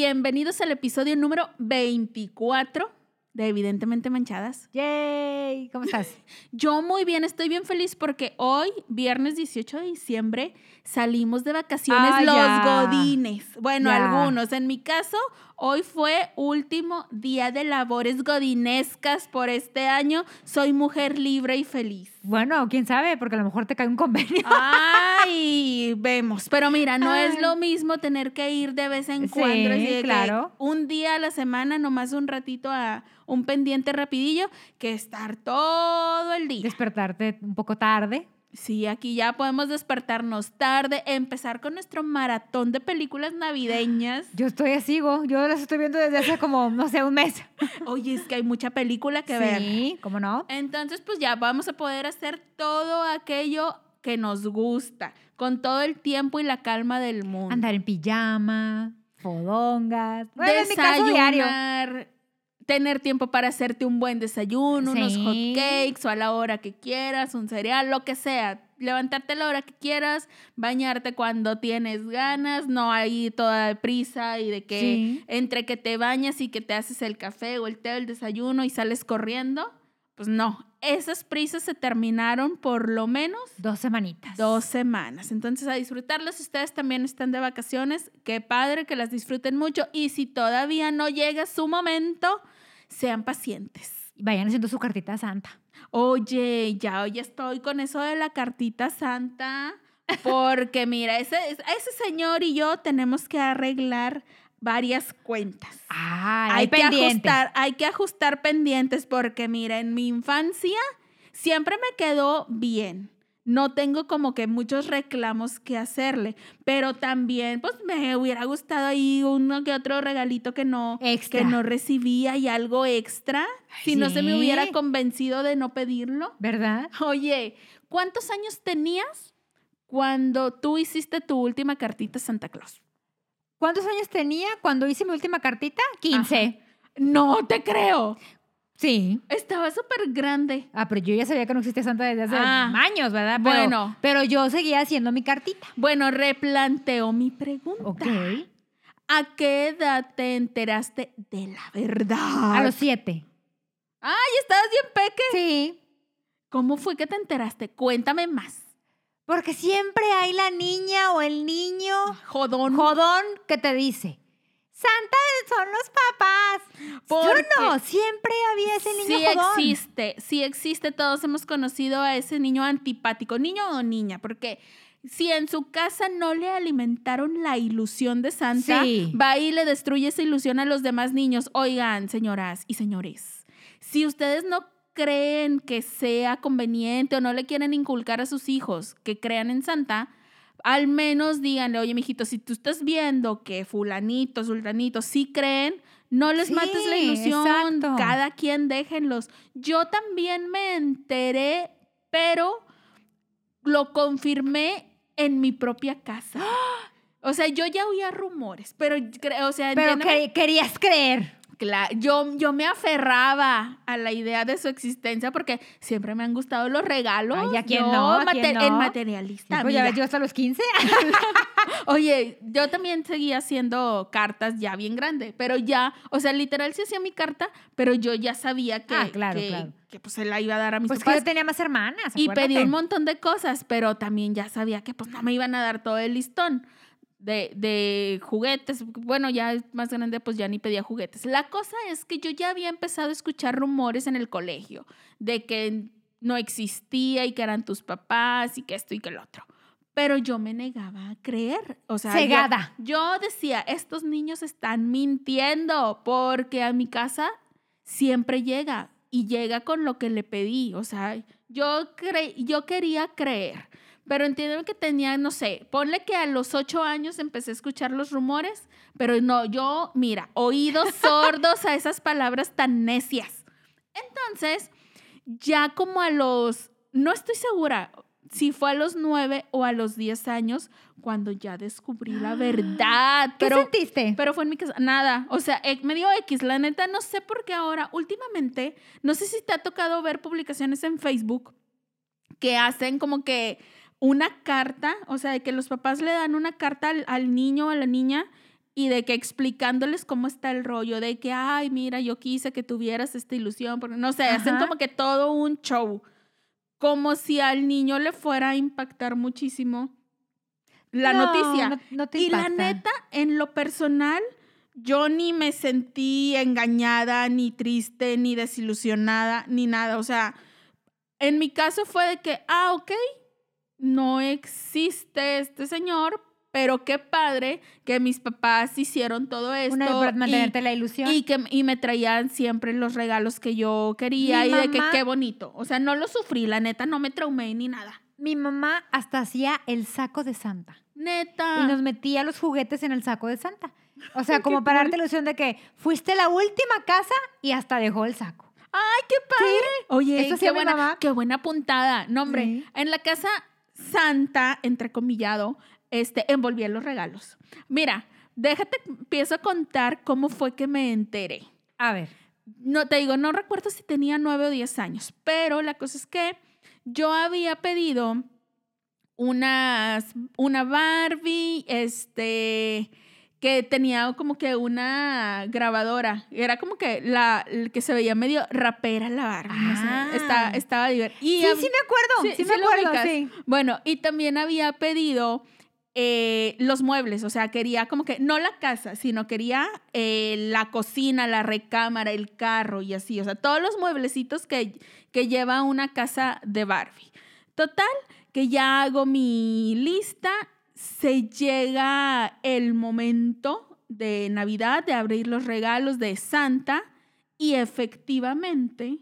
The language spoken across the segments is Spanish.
Bienvenidos al episodio número 24 de Evidentemente Manchadas. ¡Yay! ¿Cómo estás? Yo muy bien, estoy bien feliz porque hoy, viernes 18 de diciembre, salimos de vacaciones Ah, los ya. godines. Bueno, Ya. algunos. En mi caso, hoy fue último día de labores godinescas por este año. Soy mujer libre y feliz. Bueno, quién sabe, porque a lo mejor te cae un convenio. Ay, vemos. Pero mira, no es lo mismo tener que ir de vez en Sí, cuando. así que claro. Un día a la semana, nomás un ratito a un pendiente rapidillo, que estar todo el día. Despertarte un poco tarde. Sí, aquí ya podemos despertarnos tarde, empezar con nuestro maratón de películas navideñas. Yo estoy así, go. Yo las estoy viendo desde hace como, no sé, un mes. Oye, es que hay mucha película que ver. Sí, ¿cómo no? Entonces, pues ya vamos a poder hacer todo aquello que nos gusta, con todo el tiempo y la calma del mundo. Andar en pijama, fodongas. Bueno, en mi caso diario. Tener tiempo para hacerte un buen desayuno, unos Sí. hot cakes o a la hora que quieras, un cereal, lo que sea. Levantarte a la hora que quieras, bañarte cuando tienes ganas, no hay toda prisa y de que Sí. entre que te bañas y que te haces el café o el té o el desayuno y sales corriendo. Pues no, esas prisas se terminaron por lo menos Dos semanitas. dos semanas. Entonces, a disfrutarlas. Si ustedes también están de vacaciones, qué padre que las disfruten mucho. Y si todavía no llega su momento, sean pacientes. Vayan haciendo su cartita Santa. Oye, ya hoy estoy con eso de la cartita santa. Porque mira, ese, ese señor y yo tenemos que arreglar varias cuentas. Ah, hay hay que ajustar, hay que ajustar pendientes porque mira, en mi infancia siempre me quedó bien. No tengo como que muchos reclamos que hacerle, pero también pues me hubiera gustado ahí uno que otro regalito que no Extra. que no recibía y algo extra, si no se me hubiera convencido de no pedirlo. ¿Verdad? Oye, ¿cuántos años tenías cuando tú hiciste tu última cartita a Santa Claus? ¿Cuántos años tenía cuando hice mi última cartita? 15. No te creo. Sí. Estaba súper grande. Ah, pero yo ya sabía que no existía Santa desde hace Ah, años, ¿verdad? Pero, bueno. Pero yo seguía haciendo mi cartita. Bueno, replanteo mi pregunta. Ok. ¿A qué edad te enteraste de la verdad? A los siete. ¡Ay, estabas bien peque! Sí. ¿Cómo fue que te enteraste? Cuéntame más. Porque siempre hay la niña o el niño Jodón. jodón que te dice, Santa son los papás. Porque Yo no, siempre había ese niño Sí jodón. existe, sí existe. Todos hemos conocido a ese niño antipático, niño o niña, porque si en su casa no le alimentaron la ilusión de Santa, Sí. va y le destruye esa ilusión a los demás niños. Oigan, señoras y señores, si ustedes no creen que sea conveniente o no le quieren inculcar a sus hijos que crean en Santa, al menos díganle, oye, mijito, si tú estás viendo que fulanito, sultanito sí creen, no les Sí, mates la ilusión, exacto. cada quien déjenlos. Yo también me enteré, pero lo confirmé en mi propia casa. O sea, yo ya oía rumores, pero, o sea, Pero que- querías creer. Cla- yo, yo me aferraba a la idea de su existencia porque siempre me han gustado los regalos. Ay, ¿a quién Yo, no? ¿A quién mate- no? En materialista. pues ya ves, yo hasta los 15. Oye, yo también seguía haciendo cartas ya bien grande, pero ya, o sea, literal sí hacía mi carta, pero yo ya sabía que, Ah, claro, que, claro. que, pues se la iba a dar a mis Pues que papás. yo tenía más hermanas. Y pedí un montón de cosas, pero también ya sabía que pues no me iban a dar todo el listón de, de juguetes. Bueno, ya más grande pues ya ni pedía juguetes. La cosa es que yo ya había empezado a escuchar rumores en el colegio de que no existía y que eran tus papás y que esto y que el otro. Pero yo me negaba a creer. O sea, yo- Cegada. yo decía, estos niños están mintiendo porque a mi casa siempre llega y llega con lo que le pedí. O sea, yo, cre yo quería creer, pero entiéndeme que tenía, no sé, ponle que a los ocho años empecé a escuchar los rumores, pero no, yo, mira, oídos sordos a esas palabras tan necias. Entonces, ya como a los, no estoy segura si fue a los nueve o a los diez años cuando ya descubrí la verdad. ¿Qué Pero, sentiste? pero fue en mi casa, nada. O sea, eh, me dio X. La neta, no sé por qué ahora, últimamente, no sé si te ha tocado ver publicaciones en Facebook que hacen como que una carta, o sea, de que los papás le dan una carta al, al niño o a la niña y de que explicándoles cómo está el rollo, de que, ay, mira, yo quise que tuvieras esta ilusión, porque no sé, hacen como que todo un show, como si al niño le fuera a impactar muchísimo la No, noticia. no- no te y la neta, en lo personal, yo ni me sentí engañada, ni triste, ni desilusionada, ni nada. O sea, en mi caso fue de que, ah, ok, no existe este señor, pero qué padre que mis papás hicieron todo esto. Una vez y- mantenerte la ilusión. y que y me traían siempre los regalos que yo quería Mi y de que qué bonito. O sea, no lo sufrí, la neta, no me traumé ni nada. Mi mamá hasta hacía el saco de Santa. Neta. Y nos metía los juguetes en el saco de Santa. O sea, como para darte la ilusión de que fuiste la última casa y hasta dejó el saco. ¡Ay, qué padre! Oye, Eso qué buena, mamá. qué buena puntada. No, hombre, Sí. en la casa santa, entrecomillado, este, envolvía los regalos. Mira, déjate, empiezo a contar cómo fue que me enteré. A ver. No, te digo, no recuerdo si tenía nueve o diez años, pero la cosa es que yo había pedido unas, una Barbie, este, que tenía como que una grabadora. Era como que la que se veía medio rapera la sé, Ah. estaba divertido. Sí, sí me acuerdo. Sí, me acuerdo, sí. Bueno, y también había pedido eh, los muebles, o sea, quería como que, no la casa, sino quería eh, la cocina, la recámara, el carro y así, o sea, todos los mueblecitos que, que lleva una casa de Barbie. Total, que ya hago mi lista, se llega el momento de Navidad, de abrir los regalos de Santa y efectivamente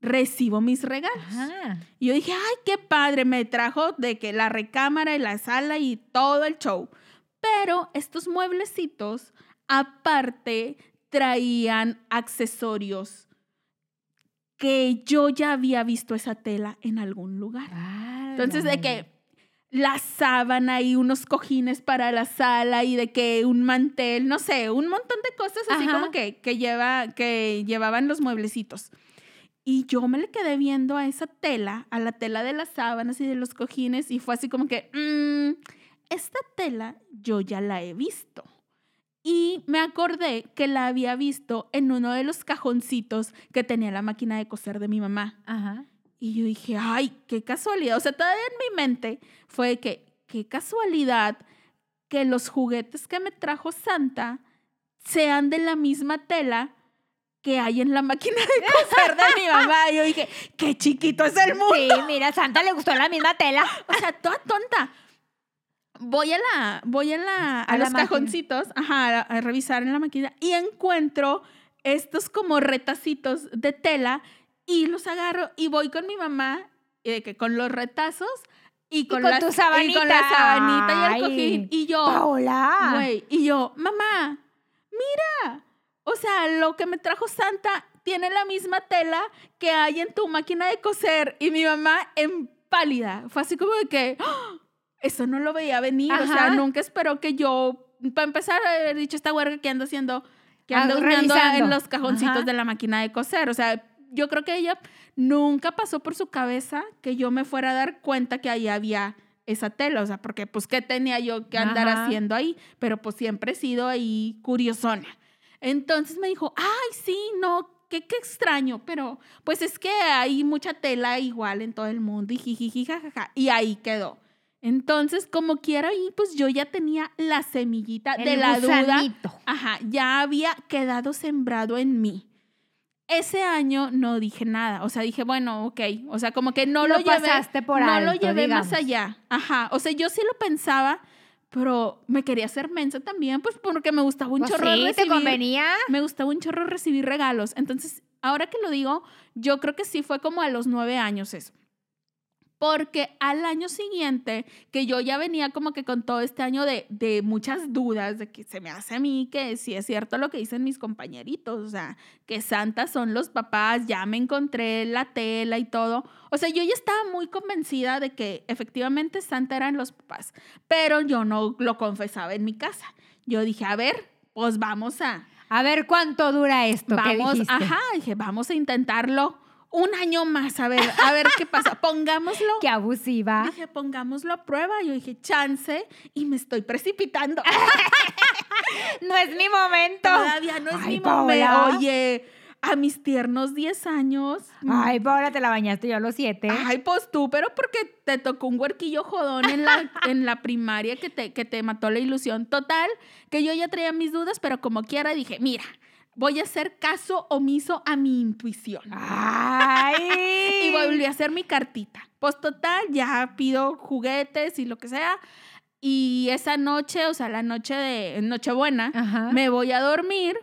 recibo mis regalos. Ajá. Y yo dije, ay, qué padre, me trajo de que la recámara y la sala y todo el show. Pero estos mueblecitos, aparte, traían accesorios que yo ya había visto esa tela en algún lugar. Entonces, de que la sábana y unos cojines para la sala y de que un mantel, no sé, un montón de cosas así Ajá. como que, que, lleva, que llevaban los mueblecitos. Y yo me le quedé viendo a esa tela, a la tela de las sábanas y de los cojines, y fue así como que, "Mm, esta tela yo ya la he visto. Y me acordé que la había visto en uno de los cajoncitos que tenía la máquina de coser de mi mamá. Ajá. Y yo dije, ay, qué casualidad. O sea, todavía en mi mente fue que, qué casualidad que los juguetes que me trajo Santa sean de la misma tela que hay en la máquina de coser de mi mamá. Y yo dije, qué chiquito es el mundo. Sí, mira, Santa le gustó la misma tela. O sea, toda tonta. Voy a la, voy a la, a, los cajoncitos, ajá, a, a revisar en la máquina y encuentro estos como retacitos de tela y los agarro y voy con mi mamá y de que con los retazos y con, con las- tu y con sabanita. la sabanita y el Ay. cojín y yo, Paola. güey, y yo, mamá, mira, o sea, lo que me trajo Santa tiene la misma tela que hay en tu máquina de coser. Y mi mamá en pálida. Fue así como de que, ¡Ah! eso no lo veía venir. O sea, Ajá. nunca esperó que yo, para empezar, haber dicho esta huerga que ando haciendo, que Ah, ando revisando. en los cajoncitos Ajá. de la máquina de coser. O sea, yo creo que ella nunca pasó por su cabeza que yo me fuera a dar cuenta que ahí había esa tela, o sea, porque pues qué tenía yo que andar Ajá. haciendo ahí, pero pues siempre he sido ahí curiosona. Entonces me dijo, ay, sí, no, qué, qué extraño, pero pues es que hay mucha tela igual en todo el mundo y jijiji, jajaja, y ahí quedó. Entonces, como quiera, ahí pues yo ya tenía la semillita de la duda. Ajá, ya había quedado sembrado en mí. Ese año no dije nada, o sea, dije, bueno, ok, o sea, como que no lo, Lo llevé, pasaste por no lo llevé más allá. Ajá, o sea, yo sí lo pensaba, pero me quería hacer mensa también, pues porque me gustaba un Pues chorro sí, te recibir convenía. me gustaba un chorro recibir regalos. Entonces, ahora que lo digo, yo creo que sí fue como a los nueve años eso. Porque al año siguiente, que yo ya venía como que con todo este año de, de muchas dudas, de que se me hace a mí que sí es cierto lo que dicen mis compañeritos, o sea, que Santa son los papás, ya me encontré la tela y todo. O sea, yo ya estaba muy convencida de que efectivamente Santa eran los papás, pero yo no lo confesaba en mi casa. Yo dije, a ver, pues vamos a, A ver cuánto dura esto. ¿qué vamos, dijiste? ajá, dije, vamos a intentarlo un año más, a ver, a ver qué pasa. Pongámoslo. Qué abusiva. Dije, pongámoslo a prueba. Yo dije, chance, y me estoy precipitando. No es mi momento. Todavía no es Ay, mi Paola. momento. Oye, a mis tiernos 10 años. Ay, Paola, te la bañaste yo a los siete. Ay, pues tú, pero porque te tocó un huerquillo jodón en la, en la primaria que te, que te mató la ilusión. Total, que yo ya traía mis dudas, pero como quiera dije, mira, voy a hacer caso omiso a mi intuición. Ay. Y volví a hacer mi cartita. Pues total, ya pido juguetes y lo que sea. Y esa noche, o sea, la noche de Nochebuena, Ajá. me voy a dormir,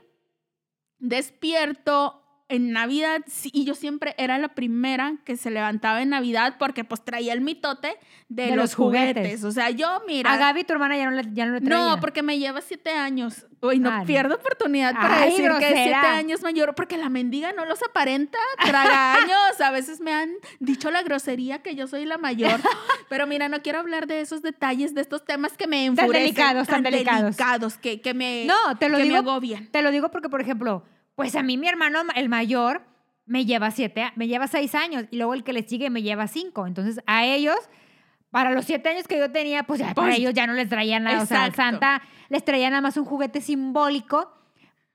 despierto en Navidad, y yo siempre era la primera que se levantaba en Navidad porque pues traía el mitote de, De los, los juguetes. juguetes. O sea, yo, mira... A Gaby, tu hermana, ya no le, ya no traía. No, porque me lleva siete años. Uy, no pierdo oportunidad para Ay, decir que es siete años mayor, porque la mendiga no los aparenta, traga años. A veces me han dicho la grosería que yo soy la mayor. Pero mira, no quiero hablar de esos detalles, de estos temas que me Tan enfurecen. delicados, tan delicados. delicados, que, que me, No, te lo que digo. me agobian. Te lo digo porque, por ejemplo, pues a mí mi hermano, el mayor, me lleva siete, me lleva seis años y luego el que le sigue me lleva cinco. Entonces, a ellos, para los siete años que yo tenía, pues ya para Pues, ellos ya no les traían nada. O sea, exacto. Santa les traía nada más un juguete simbólico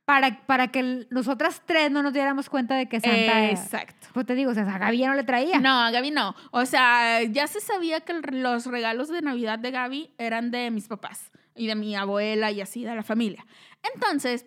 para, para que nosotras tres no nos diéramos cuenta de que Santa... Exacto. Pues te digo, o sea, a Gaby ya no le traía. No, a Gaby no. O sea, ya se sabía que los regalos de Navidad de Gaby eran de mis papás y de mi abuela y así, de la familia. Entonces,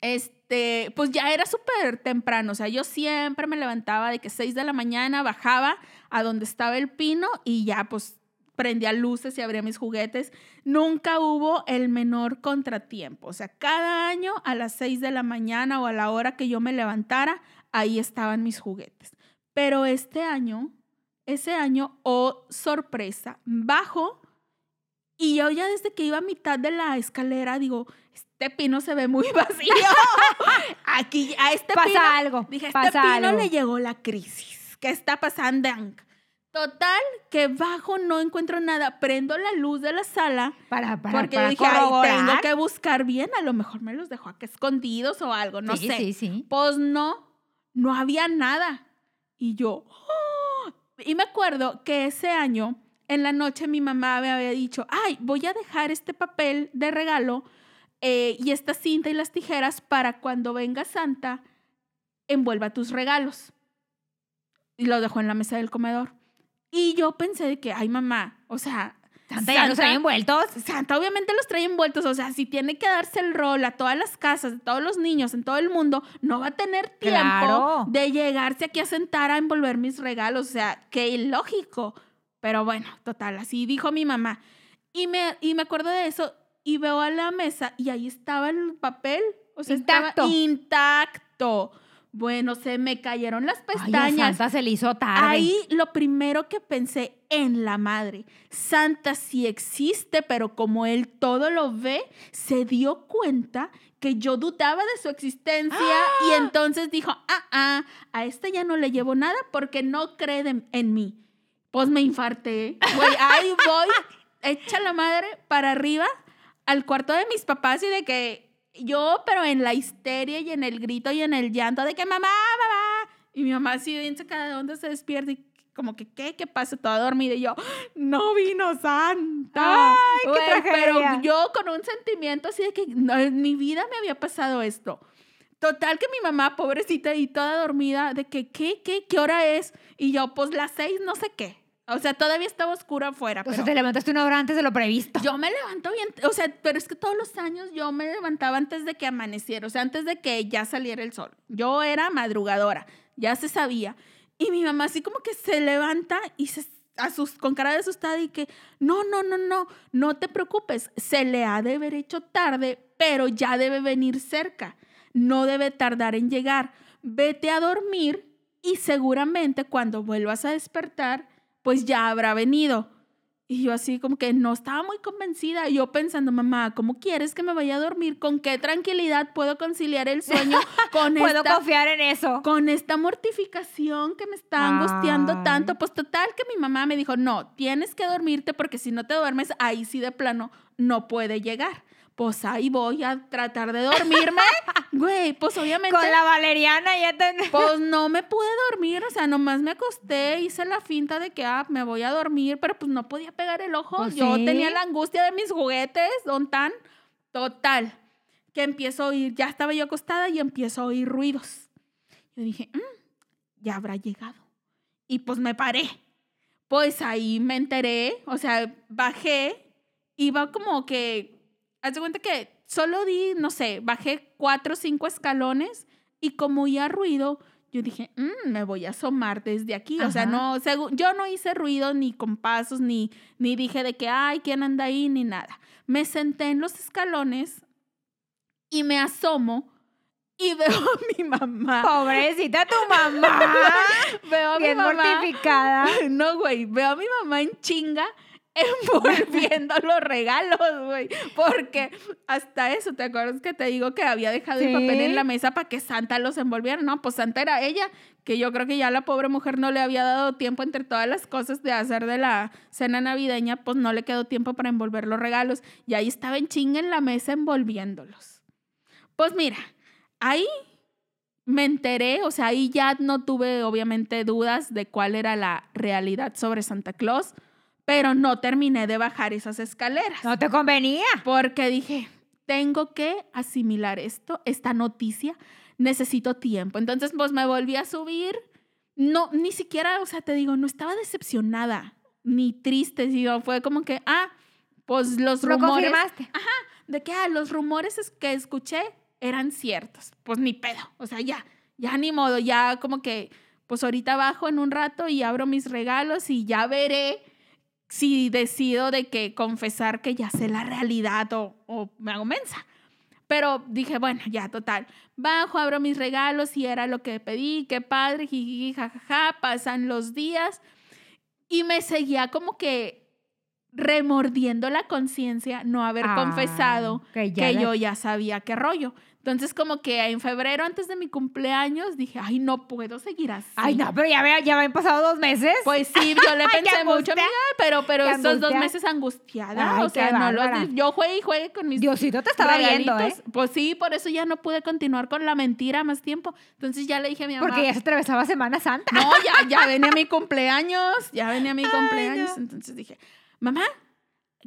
este, pues ya era súper temprano. O sea, yo siempre me levantaba de que 6 de la mañana, bajaba a donde estaba el pino y ya, pues prendía luces y abría mis juguetes. Nunca hubo el menor contratiempo. O sea, cada año a las 6 de la mañana o a la hora que yo me levantara, ahí estaban mis juguetes. Pero este año, ese año, oh sorpresa, bajo y yo ya desde que iba a mitad de la escalera digo, este pino se ve muy vacío. Aquí, a este Pasa pino, algo, dije, a este pino algo. le llegó la crisis. ¿Qué está pasando? Total, que bajo no encuentro nada. Prendo la luz de la sala Para, para, porque para dije, "Ay, tengo que buscar bien. A lo mejor me los dejó acá escondidos o algo, no sí, sé. Sí, sí, Pues no, no había nada. Y yo, ¡oh! y me acuerdo que ese año, en la noche, mi mamá me había dicho, ay, voy a dejar este papel de regalo eh, y esta cinta y las tijeras para cuando venga Santa, envuelva tus regalos. Y lo dejó en la mesa del comedor. Y yo pensé de que, ay, mamá, o sea... Santa ya los trae envueltos. Santa obviamente los trae envueltos, o sea, si tiene que darse el rol a todas las casas, de todos los niños en todo el mundo, no va a tener tiempo Claro. de llegarse aquí a sentar a envolver mis regalos, o sea, qué ilógico. Pero bueno, total, así dijo mi mamá. Y me, y me acuerdo de eso y veo a la mesa y ahí estaba el papel, o sea, Intacto. intacto. Bueno, se me cayeron las Ay, a pestañas. Santa se le hizo tarde. Ahí lo primero que pensé en la madre. Santa sí existe, pero como él todo lo ve, se dio cuenta que yo dudaba de su existencia y entonces dijo, ah, ah, a esta ya no le llevo nada porque no cree de- en mí. Pues me infarté. Ahí voy, echa la madre para arriba al cuarto de mis papás y de que yo, pero en la histeria y en el grito y en el llanto de que mamá, mamá. Y mi mamá así bien sacada de onda se despierta y como que, ¿qué? ¿Qué pasa? Toda dormida y yo, no vino Santa. Ay, qué Pero yo con un sentimiento así de que no, en mi vida me había pasado esto. Total que mi mamá, pobrecita y toda dormida, de que, ¿qué? ¿Qué? ¿Qué hora es? Y yo, pues las seis, no sé qué. O sea, todavía estaba oscuro afuera. O Pero sea, te levantaste una hora antes de lo previsto. yo me levanto bien, o sea, pero es que todos los años yo me levantaba antes de que amaneciera, o sea, antes de que ya saliera el sol. Yo era madrugadora, ya se sabía. Y mi mamá así como que se levanta y se asus- con cara de asustada y que, no, no, no, no, no te preocupes, se le ha de haber hecho tarde, pero ya debe venir cerca, no debe tardar en llegar. Vete a dormir y seguramente cuando vuelvas a despertar, pues ya habrá venido. Y yo así como que no estaba muy convencida. Yo pensando, mamá, ¿cómo quieres que me vaya a dormir? ¿Con qué tranquilidad puedo conciliar el sueño con, Puedo esta, confiar en eso. con esta mortificación que me está angustiando Ay. tanto? Pues total que mi mamá me dijo, no, tienes que dormirte porque si no te duermes, ahí sí de plano no puede llegar. Pues ahí voy a tratar de dormirme. Güey, pues obviamente. Con la valeriana ya te... Pues no me pude dormir, o sea, nomás me acosté, hice la finta de que, ah, me voy a dormir, pero pues no podía pegar el ojo. Pues Yo sí. tenía la angustia de mis juguetes, don tan, total, que empiezo a oír, ya estaba yo acostada y empiezo a oír ruidos. Yo dije, "Mm, ya habrá llegado. Y pues me paré. Pues ahí me enteré, o sea, bajé, iba como que, haz de cuenta que solo di, no sé, bajé cuatro o cinco escalones y como oía ruido, yo dije, "Mm, me voy a asomar desde aquí. O sea, Ajá. no, segu- yo no hice ruido ni con pasos, ni, ni dije de que, ay, ¿quién anda ahí? Ni nada. Me senté en los escalones y me asomo y veo a mi mamá. Pobrecita tu mamá. Veo a mi Bien mamá. mortificada. No, güey, veo a mi mamá en chinga envolviendo los regalos, güey. Porque hasta eso, ¿te acuerdas que te digo que había dejado el papel en la mesa para que Santa los envolviera? No, pues Santa era ella, que yo creo que ya la pobre mujer no le había dado tiempo entre todas las cosas de hacer de la cena navideña, pues no le quedó tiempo para envolver los regalos. Y ahí estaba en chinga en la mesa envolviéndolos. Pues mira, ahí me enteré, o sea, ahí ya no tuve obviamente dudas de cuál era la realidad sobre Santa Claus, pero no terminé de bajar esas escaleras. No te convenía. Porque dije, tengo que asimilar esto, esta noticia, necesito tiempo. Entonces, pues me volví a subir. No, ni siquiera, o sea, te digo, no estaba decepcionada ni triste, sino fue como que, ah, pues los Lo rumores confirmaste. de que ah, los rumores es- que escuché eran ciertos. Pues ni pedo. O sea, ya, ya ni modo, ya como que, pues ahorita bajo en un rato y abro mis regalos y ya veré si decido de que confesar que ya sé la realidad o, o me hago mensa. Pero dije, bueno, ya, total. Bajo, abro mis regalos y era lo que pedí, qué padre, jiji, jajaja, pasan los días y me seguía como que remordiendo la conciencia no haber Ah, confesado que ya que la- yo ya sabía qué rollo. Entonces, como que en febrero, antes de mi cumpleaños, dije, ay, no puedo seguir así. Ay, no, pero ya, ve- ya habían pasado dos meses. Pues sí, yo le pensé mucho, amiga, pero, pero estos dos meses angustiada. Ay, o sea, no bárbara. dis- yo juegue y juegue con mis Diosito te estaba viendo, ¿eh? Pues sí, por eso ya no pude continuar con la mentira más tiempo. Entonces ya le dije a mi mamá. Porque ya se atravesaba Semana Santa. No, ya, ya venía mi cumpleaños, ya venía mi Ay, cumpleaños. no. Entonces dije, mamá,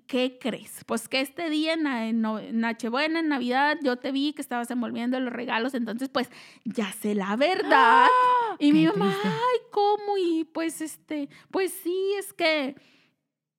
¿qué crees? Pues que este día en, Na- en No- en Nochebuena, en Navidad, yo te vi que estabas envolviendo los regalos, entonces pues ya sé la verdad. Y mi ¡Ah! Mamá, triste. ay, ¿cómo? Y pues este, pues sí, es que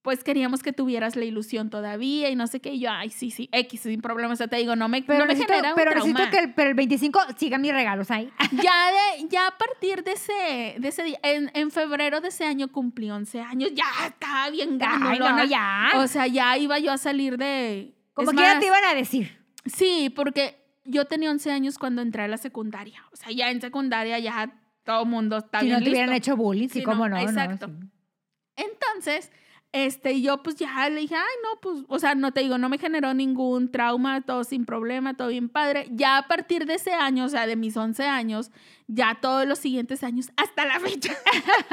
pues queríamos que tuvieras la ilusión todavía y no sé qué. Y yo, ay, sí, sí, X, sin problema. O sea, te digo, no me, Pero, no me necesito, genera un pero trauma. necesito que el, pero el 25 sigan mis regalos ahí. Ya, de, ya a partir de ese, de ese día, en, en febrero de ese año cumplí 11 años, ya estaba bien Ay, grandolona. no, ya. O sea, ya iba yo a salir de... Como es que ya más, te iban a decir. Sí, porque yo tenía 11 años cuando entré a la secundaria. O sea, ya en secundaria ya todo el mundo está Si bien no te hubieran hecho bullying, sí, cómo no, no. no, exacto. sí. Entonces, este, yo pues ya le dije, ay, no, pues, o sea, no te digo, no me generó ningún trauma, todo sin problema, todo bien padre. Ya a partir de ese año, o sea, de mis 11 años, ya todos los siguientes años, hasta la fecha,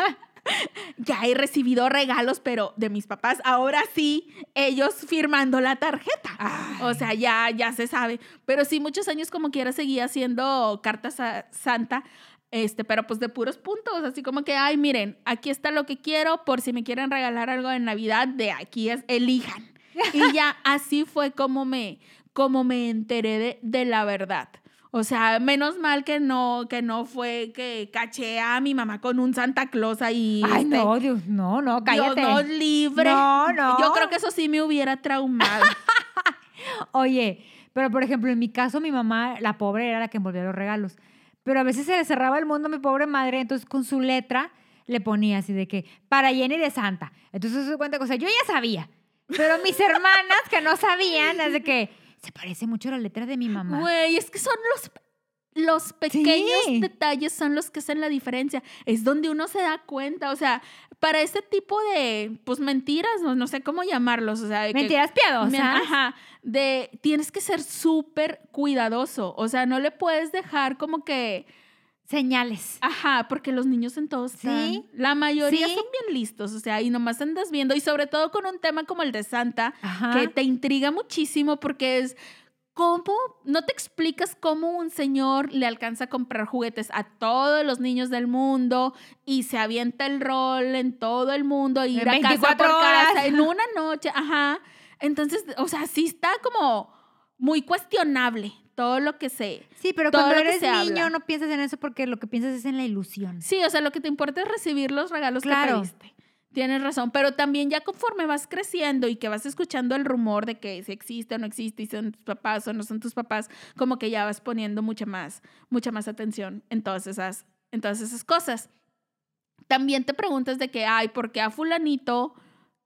ya he recibido regalos, pero de mis papás, ahora sí, ellos firmando la tarjeta. O sea, ya, ya se sabe. Pero sí, muchos años como quiera seguía haciendo cartas Santa, este, pero pues de puros puntos, así como que, ay, miren, aquí está lo que quiero, por si me quieren regalar algo en Navidad, de aquí es, elijan. Y ya así fue como me, como me enteré de, de la verdad. O sea, menos mal que no, que no fue que caché a mi mamá con un Santa Claus ahí. Ay, este, no, Dios, no, no, Dios cállate. nos libre. No, no. Yo creo que eso sí me hubiera traumado. Oye, pero por ejemplo, en mi caso, mi mamá, la pobre, era la que envolvía los regalos. Pero a veces se le cerraba el mundo a mi pobre madre, entonces con su letra le ponía así de que, para Jenny de Santa. Entonces se cuenta cosa, yo ya sabía. Pero mis hermanas que no sabían, es de que se parece mucho a la letra de mi mamá. Güey, es que son los, los pequeños Sí. detalles son los que hacen la diferencia. Es donde uno se da cuenta. O sea, para este tipo de, pues, mentiras, no, no sé cómo llamarlos. O sea, de que- Mentiras piadosas. Me- Ajá, de tienes que ser súper cuidadoso. O sea, no le puedes dejar como que señales. Ajá, porque los niños en todos están. Sí. La mayoría Sí. son bien listos, o sea, y nomás andas viendo, y sobre todo con un tema como el de Santa, Ajá. que te intriga muchísimo porque es cómo, no te explicas cómo un señor le alcanza a comprar juguetes a todos los niños del mundo y se avienta el rol en todo el mundo, ir En a casa 24 por casa en una noche, ajá. Entonces, o sea, sí está como muy cuestionable todo lo que se... Sí, pero cuando eres niño habla. no piensas en eso porque lo que piensas es en la ilusión. Sí, o sea, lo que te importa es recibir los regalos Claro. que pediste. Tienes razón, pero también ya conforme vas creciendo y que vas escuchando el rumor de que si existe o no existe y son tus papás o no son tus papás, como que ya vas poniendo mucha más, mucha más atención en todas esas, en todas esas cosas. También te preguntas de que, ay, ¿por qué a fulanito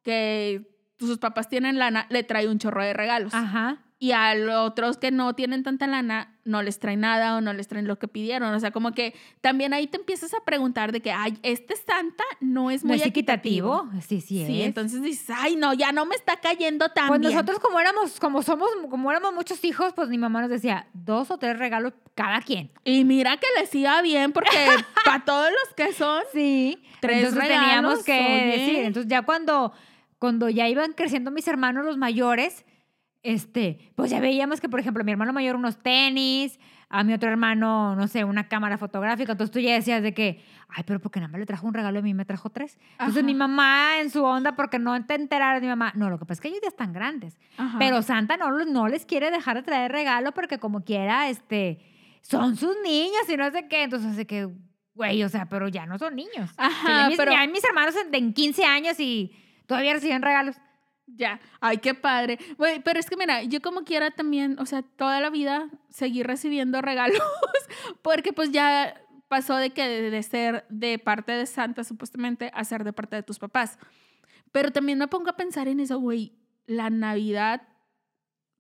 que sus papás tienen lana le trae un chorro de regalos? Ajá. Y a los otros que no tienen tanta lana no les traen nada o no les traen lo que pidieron. O sea, como que también ahí te empiezas a preguntar de que, ay, este Santa no es ¿No muy es equitativo? Sí, sí, Sí, es. entonces dices, ay, no, ya no me está cayendo tan Pues bien. nosotros como éramos, como somos, como éramos muchos hijos, pues mi mamá nos decía dos o tres regalos cada quien. Y mira que les iba bien porque para todos los que son, Sí. Tres Entonces regalos, teníamos que oye. decir. Entonces ya cuando, cuando ya iban creciendo mis hermanos los mayores, este, pues ya veíamos que, por ejemplo, a mi hermano mayor unos tenis, a mi otro hermano, no sé, una cámara fotográfica. Entonces tú ya decías de que, ay, pero porque nada más le trajo un regalo y a mí me trajo tres. Entonces Ajá. mi mamá en su onda, porque no te enteraras, mi mamá, no, lo que pasa es que ellos ya están grandes. Ajá. Pero Santa no, no les quiere dejar de traer regalo porque como quiera, este, son sus niños y no sé qué. Entonces, así que, güey, o sea, pero ya no son niños. Ajá, ya mis, pero- ya mis hermanos de en 15 años y todavía reciben regalos. Ya, ay, qué padre. Güey, pero es que mira, yo como quiera también, o sea, toda la vida seguí recibiendo regalos, porque pues ya pasó de que de, ser de parte de Santa supuestamente a ser de parte de tus papás. Pero también me pongo a pensar en eso, güey, la Navidad,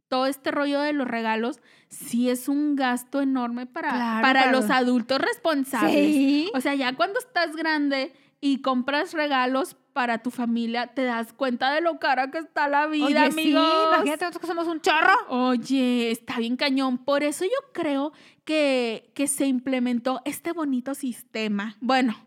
todo este rollo de los regalos, sí es un gasto enorme para, Claro, para para los- adultos responsables. Sí. O sea, ya cuando estás grande y compras regalos para tu familia, te das cuenta de lo cara que está la vida, Oye, sí, imagínate nosotros que somos un chorro. Oye, está bien cañón. Por eso yo creo que, que se implementó este bonito sistema. Bueno,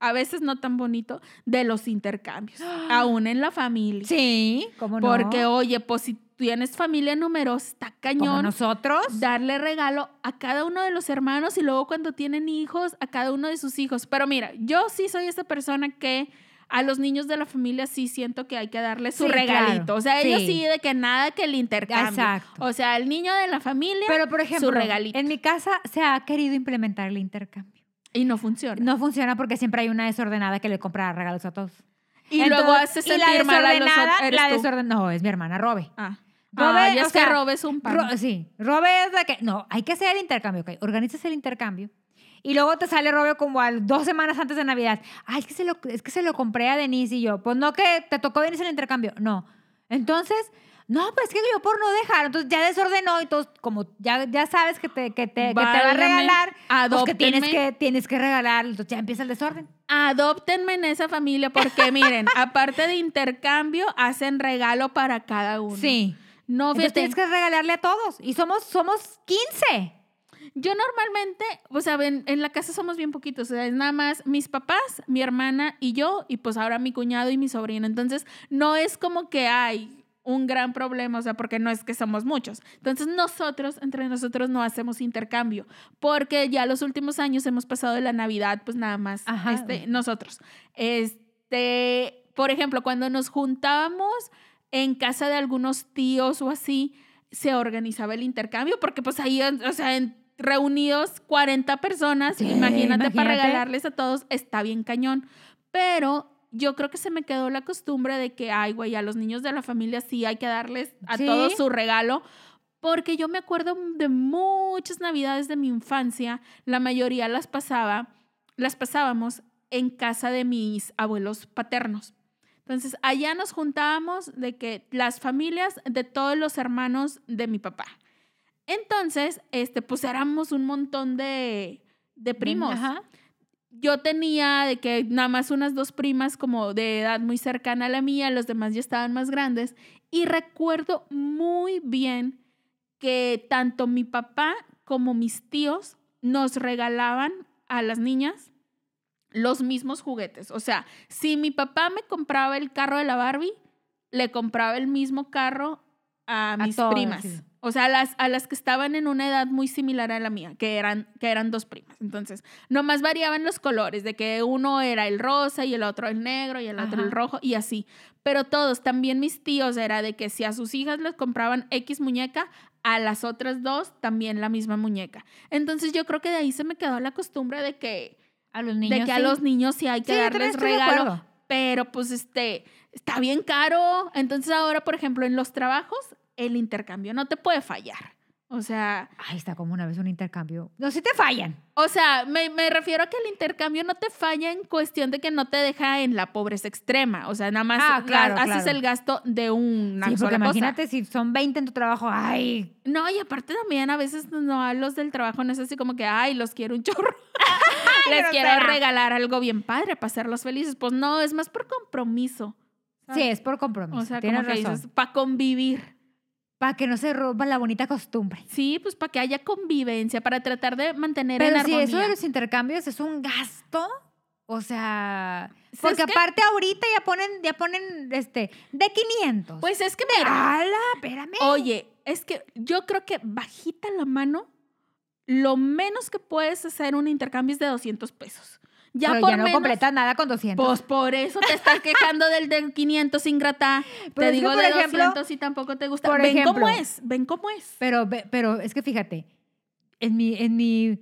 a veces no tan bonito, de los intercambios, aún en la familia. Sí, ¿cómo no? Porque, oye, pues si tienes familia numerosa, está Como cañón nosotros. darle regalo a cada uno de los hermanos y luego cuando tienen hijos, a cada uno de sus hijos. Pero mira, yo sí soy esa persona que a los niños de la familia sí siento que hay que darle su Sí, regalito. claro. O sea, ellos Sí. sí de que nada que el intercambio. Exacto. O sea, el niño de la familia Pero, por ejemplo, su regalito. en mi casa se ha querido implementar el intercambio. y no funciona. No funciona porque siempre hay una desordenada que le compra regalos a todos. y luego Entonces, hace y la sentir mal a los otros. la No, es mi hermana Robe. Ah. Robe, Ay, o es que sea, robes un pan. Ro- sí, Robe es de que. No, hay que hacer el intercambio, ¿ok? Organizas el intercambio. Y luego te sale Robe como a dos semanas antes de Navidad. Ay, es que, se lo, es que se lo compré a Denise y yo. Pues no, que te tocó Denise el intercambio. No. Entonces, no, pues que yo por no dejar. Entonces ya desordenó y todos, como ya, ya sabes que te, que te, que te va a regalar, pues que tienes, que tienes que regalar. Entonces ya empieza el desorden. Adóptenme en esa familia porque miren, aparte de intercambio, hacen regalo para cada uno. Sí. No, Entonces fíjate, tienes que regalarle a todos. Y somos, somos 15. Yo normalmente, o sea, en, en la casa somos bien poquitos, o sea, es nada más mis papás, mi hermana y yo, y pues ahora mi cuñado y mi sobrino. Entonces, no es como que hay un gran problema, o sea, porque no es que somos muchos. Entonces, nosotros, entre nosotros, no hacemos intercambio, porque ya los últimos años hemos pasado de la Navidad, pues nada más, Ajá. este, nosotros. Este, por ejemplo, cuando nos juntábamos en casa de algunos tíos o así, se organizaba el intercambio, porque pues ahí, o sea, en reunidos 40 personas, Sí, imagínate, para regalarles a todos, está bien cañón. Pero yo creo que se me quedó la costumbre de que, ay, güey, a los niños de la familia sí hay que darles a Sí. todos su regalo. Porque yo me acuerdo de muchas navidades de mi infancia, la mayoría las pasaba, las pasábamos en casa de mis abuelos paternos. Entonces, allá nos juntábamos de que las familias de todos los hermanos de mi papá. Entonces, este, pues éramos un montón de, de primos. Ajá. Yo tenía de que nada más unas dos primas como de edad muy cercana a la mía, los demás ya estaban más grandes. Y recuerdo muy bien que tanto mi papá como mis tíos nos regalaban a las niñas los mismos juguetes. O sea, si mi papá me compraba el carro de la Barbie, le compraba el mismo carro a mis primas. sí. O sea, a las, a las que estaban en una edad muy similar a la mía, que eran, que eran dos primas. Entonces, nomás variaban los colores, de que uno era el rosa y el otro el negro y el otro el rojo y así. Pero todos, también mis tíos, era de que si a sus hijas les compraban X muñeca, a las otras dos también la misma muñeca. Entonces, yo creo que de ahí se me quedó la costumbre de que, A los niños. de que a los niños sí hay que Sí, darles regalo pero pues este, está bien caro. Entonces ahora, por ejemplo, en los trabajos, el intercambio no te puede fallar. O sea, Ay, está como una vez un intercambio. No, si te fallan. o sea, me, me refiero a que el intercambio no te falla en cuestión de que no te deja en la pobreza extrema. O sea, nada más Ah, claro, haces el gasto de una sí, porque cosa. imagínate si son 20 en tu trabajo. Ay, No, y aparte también a veces no a los del trabajo no es así como que, ay, los quiero un chorro. Les quiero regalar algo bien padre para hacerlos felices. Pues no, es más por compromiso. sí, es por compromiso. O sea, Tienes como que razón. para convivir. Para que no se rompa la bonita costumbre. Sí, pues para que haya convivencia, para tratar de mantener en Pero si armonía. eso de los intercambios es un gasto, o sea, Si porque que- aparte ahorita ya ponen, ya ponen, este, de 500. Pues es que mira, ¡Hala! Espérame. oye, es que yo creo que bajita la mano, lo menos que puedes hacer un intercambio es de 200 pesos. Ya Pero por ya no menos, completas nada con 200. Pues por eso te estás quejando del de 500 ingrata. Pero te digo por de ejemplo, 200 y tampoco te gusta. por ven cómo ejemplo, es, ven cómo es. Pero, pero es que fíjate, en mi, en mi,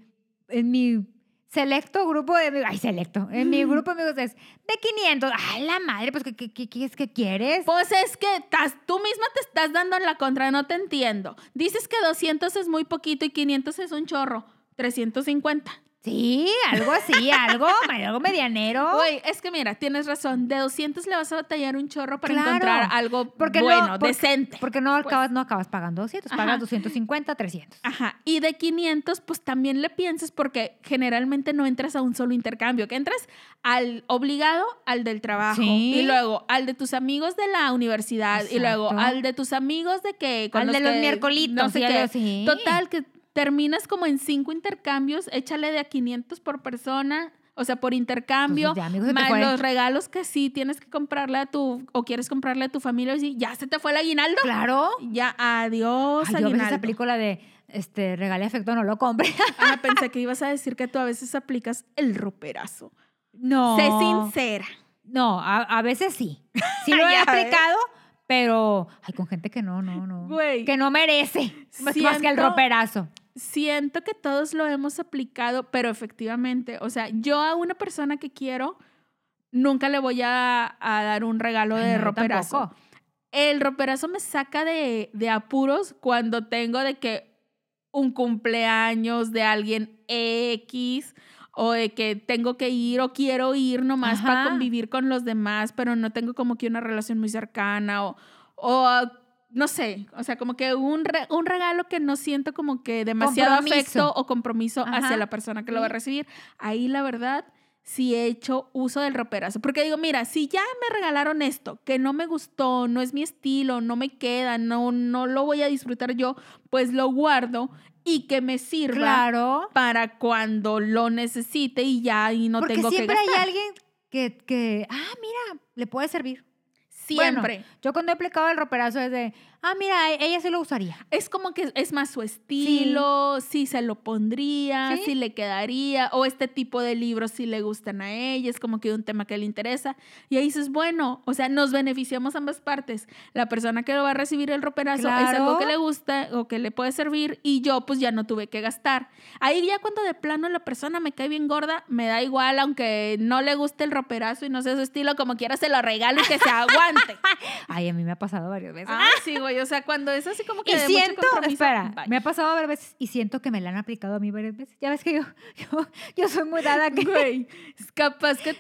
en mi selecto grupo de amigos, ay, selecto, en mi grupo de amigos es de 500. ¡Ay, la madre! Pues, ¿qué, qué, qué, qué es que quieres? Pues es que estás- tú misma te estás dando en la contra, no te entiendo. Dices que 200 es muy poquito y 500 es un chorro. 350. Sí, algo así, algo, algo medianero. Güey, es que mira, tienes razón. De 200 le vas a batallar un chorro para Claro, encontrar algo porque no- bueno, porque- decente. Porque no acabas, no acabas pagando 200, Ajá. pagas 250, 300. Ajá. Y de 500, pues también le piensas porque generalmente no entras a un solo intercambio, que entras al obligado, al del trabajo, Sí. y luego al de tus amigos de la universidad, y luego al de tus amigos de que... con Al de los que miércolitos, No sé qué. Total, que terminas como en cinco intercambios, échale de a 500 por persona. O sea, por intercambio, Pues, ya, más fue. los regalos que sí tienes que comprarle a tu, o quieres comprarle a tu familia, y sí, ya se te fue el aguinaldo. Claro. Ya, adiós, Ay, yo a veces aguinaldo. aplico la de, este, regale afecto, no lo compre. Ah, pensé que ibas a decir que tú a veces aplicas el roperazo. No. Sé sincera. No, a, a veces sí. Sí lo he aplicado, pero ay, con gente que no, no, no. Güey. Que no merece. Más, más que el roperazo. Siento que todos lo hemos aplicado, pero efectivamente, o sea, yo a una persona que quiero, nunca le voy a, a dar un regalo Ay, de no, roperazo. tampoco. El roperazo me saca de, de apuros cuando tengo de que un cumpleaños de alguien X o de que tengo que ir o quiero ir nomás para Ajá. convivir con los demás, pero no tengo como que una relación muy cercana o, o no sé, o sea, como que un, re- un regalo que no siento como que demasiado Compromiso. afecto o compromiso Ajá. hacia la persona que lo va a recibir. Ahí la verdad sí he hecho uso del roperazo. Porque digo, mira, si ya me regalaron esto, que no me gustó, no es mi estilo, no me queda, no, no lo voy a disfrutar yo, pues lo guardo y que me sirva Claro. para cuando lo necesite y ya y no Porque tengo que siempre gastar. hay alguien que, que, ah, mira, le puede servir. Bueno, Siempre. yo cuando he aplicado el roperazo es de, ah, mira, e- ella sí lo usaría. Es como que es más su estilo, si se lo pondría, Sí. si le quedaría, o este tipo de libros si le gustan a ella, es como que un tema que le interesa. Y ahí dices, bueno, o sea, nos beneficiamos ambas partes. La persona que lo va a recibir el roperazo es algo que le gusta o que le puede servir y yo pues ya no tuve que gastar. Ahí ya cuando de plano la persona me cae bien gorda, me da igual, aunque no le guste el roperazo y no sea su estilo, como quiera se lo regalo y que se aguante. Ay, a mí me ha pasado varias veces. Ah, sí, güey, o sea, cuando es así como que y de siento, espera, bye. me ha pasado varias veces y siento que me la han aplicado a mí varias veces. Ya ves que yo, yo, yo soy muy dada que... Güey, capaz que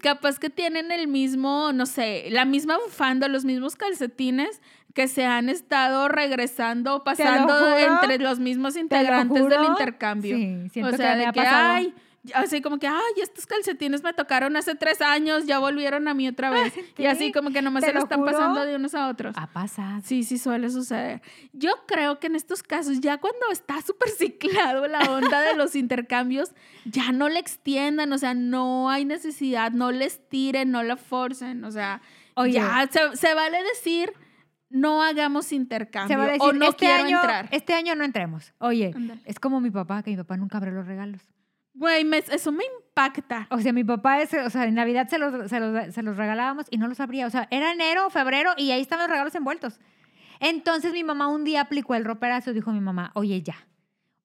capaz que tienen el mismo, no sé, la misma bufanda, los mismos calcetines que se han estado regresando, pasando entre los mismos lo integrantes del intercambio. Sí, siento o sea, que me de ha que, pasado. ay, Así como que, ay, estos calcetines me tocaron hace tres años, ya volvieron a mí otra vez. Y así Sí, como que nomás se lo están juro. pasando de unos a otros. Ha pasado. Sí, sí suele suceder. Yo creo que en estos casos, ya cuando está súper ciclado la onda de los intercambios, ya no le extiendan, o sea, no hay necesidad, no les tiren, no la forcen, o sea, Oye. ya se, se vale decir, no hagamos intercambio decir, o no este, quiero año, entrar. este año no entremos. Oye, Ándale. es como mi papá, que mi papá nunca abrió los regalos. Güey, eso me impacta. O sea, mi papá, es, o sea, en Navidad se los, se, los, se los regalábamos y no los abría. O sea, era enero, febrero y ahí estaban los regalos envueltos. Entonces mi mamá un día aplicó el roperazo y dijo mi mamá, oye, ya.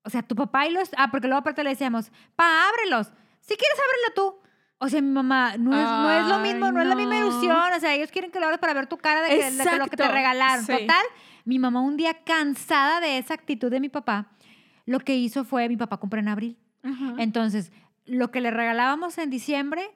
O sea, tu papá y los... Ah, porque luego aparte le decíamos, pa, ábrelos. Si quieres, ábrelo tú. O sea, mi mamá, no es, no es lo Ay, mismo, no. es la misma no. ilusión. O sea, ellos quieren que lo abras para ver tu cara de, que, de lo que te regalaron. sí. Total, mi mamá un día cansada de esa actitud de mi papá, lo que hizo fue, mi papá compró en abril. Ajá. Entonces, lo que le regalábamos en diciembre,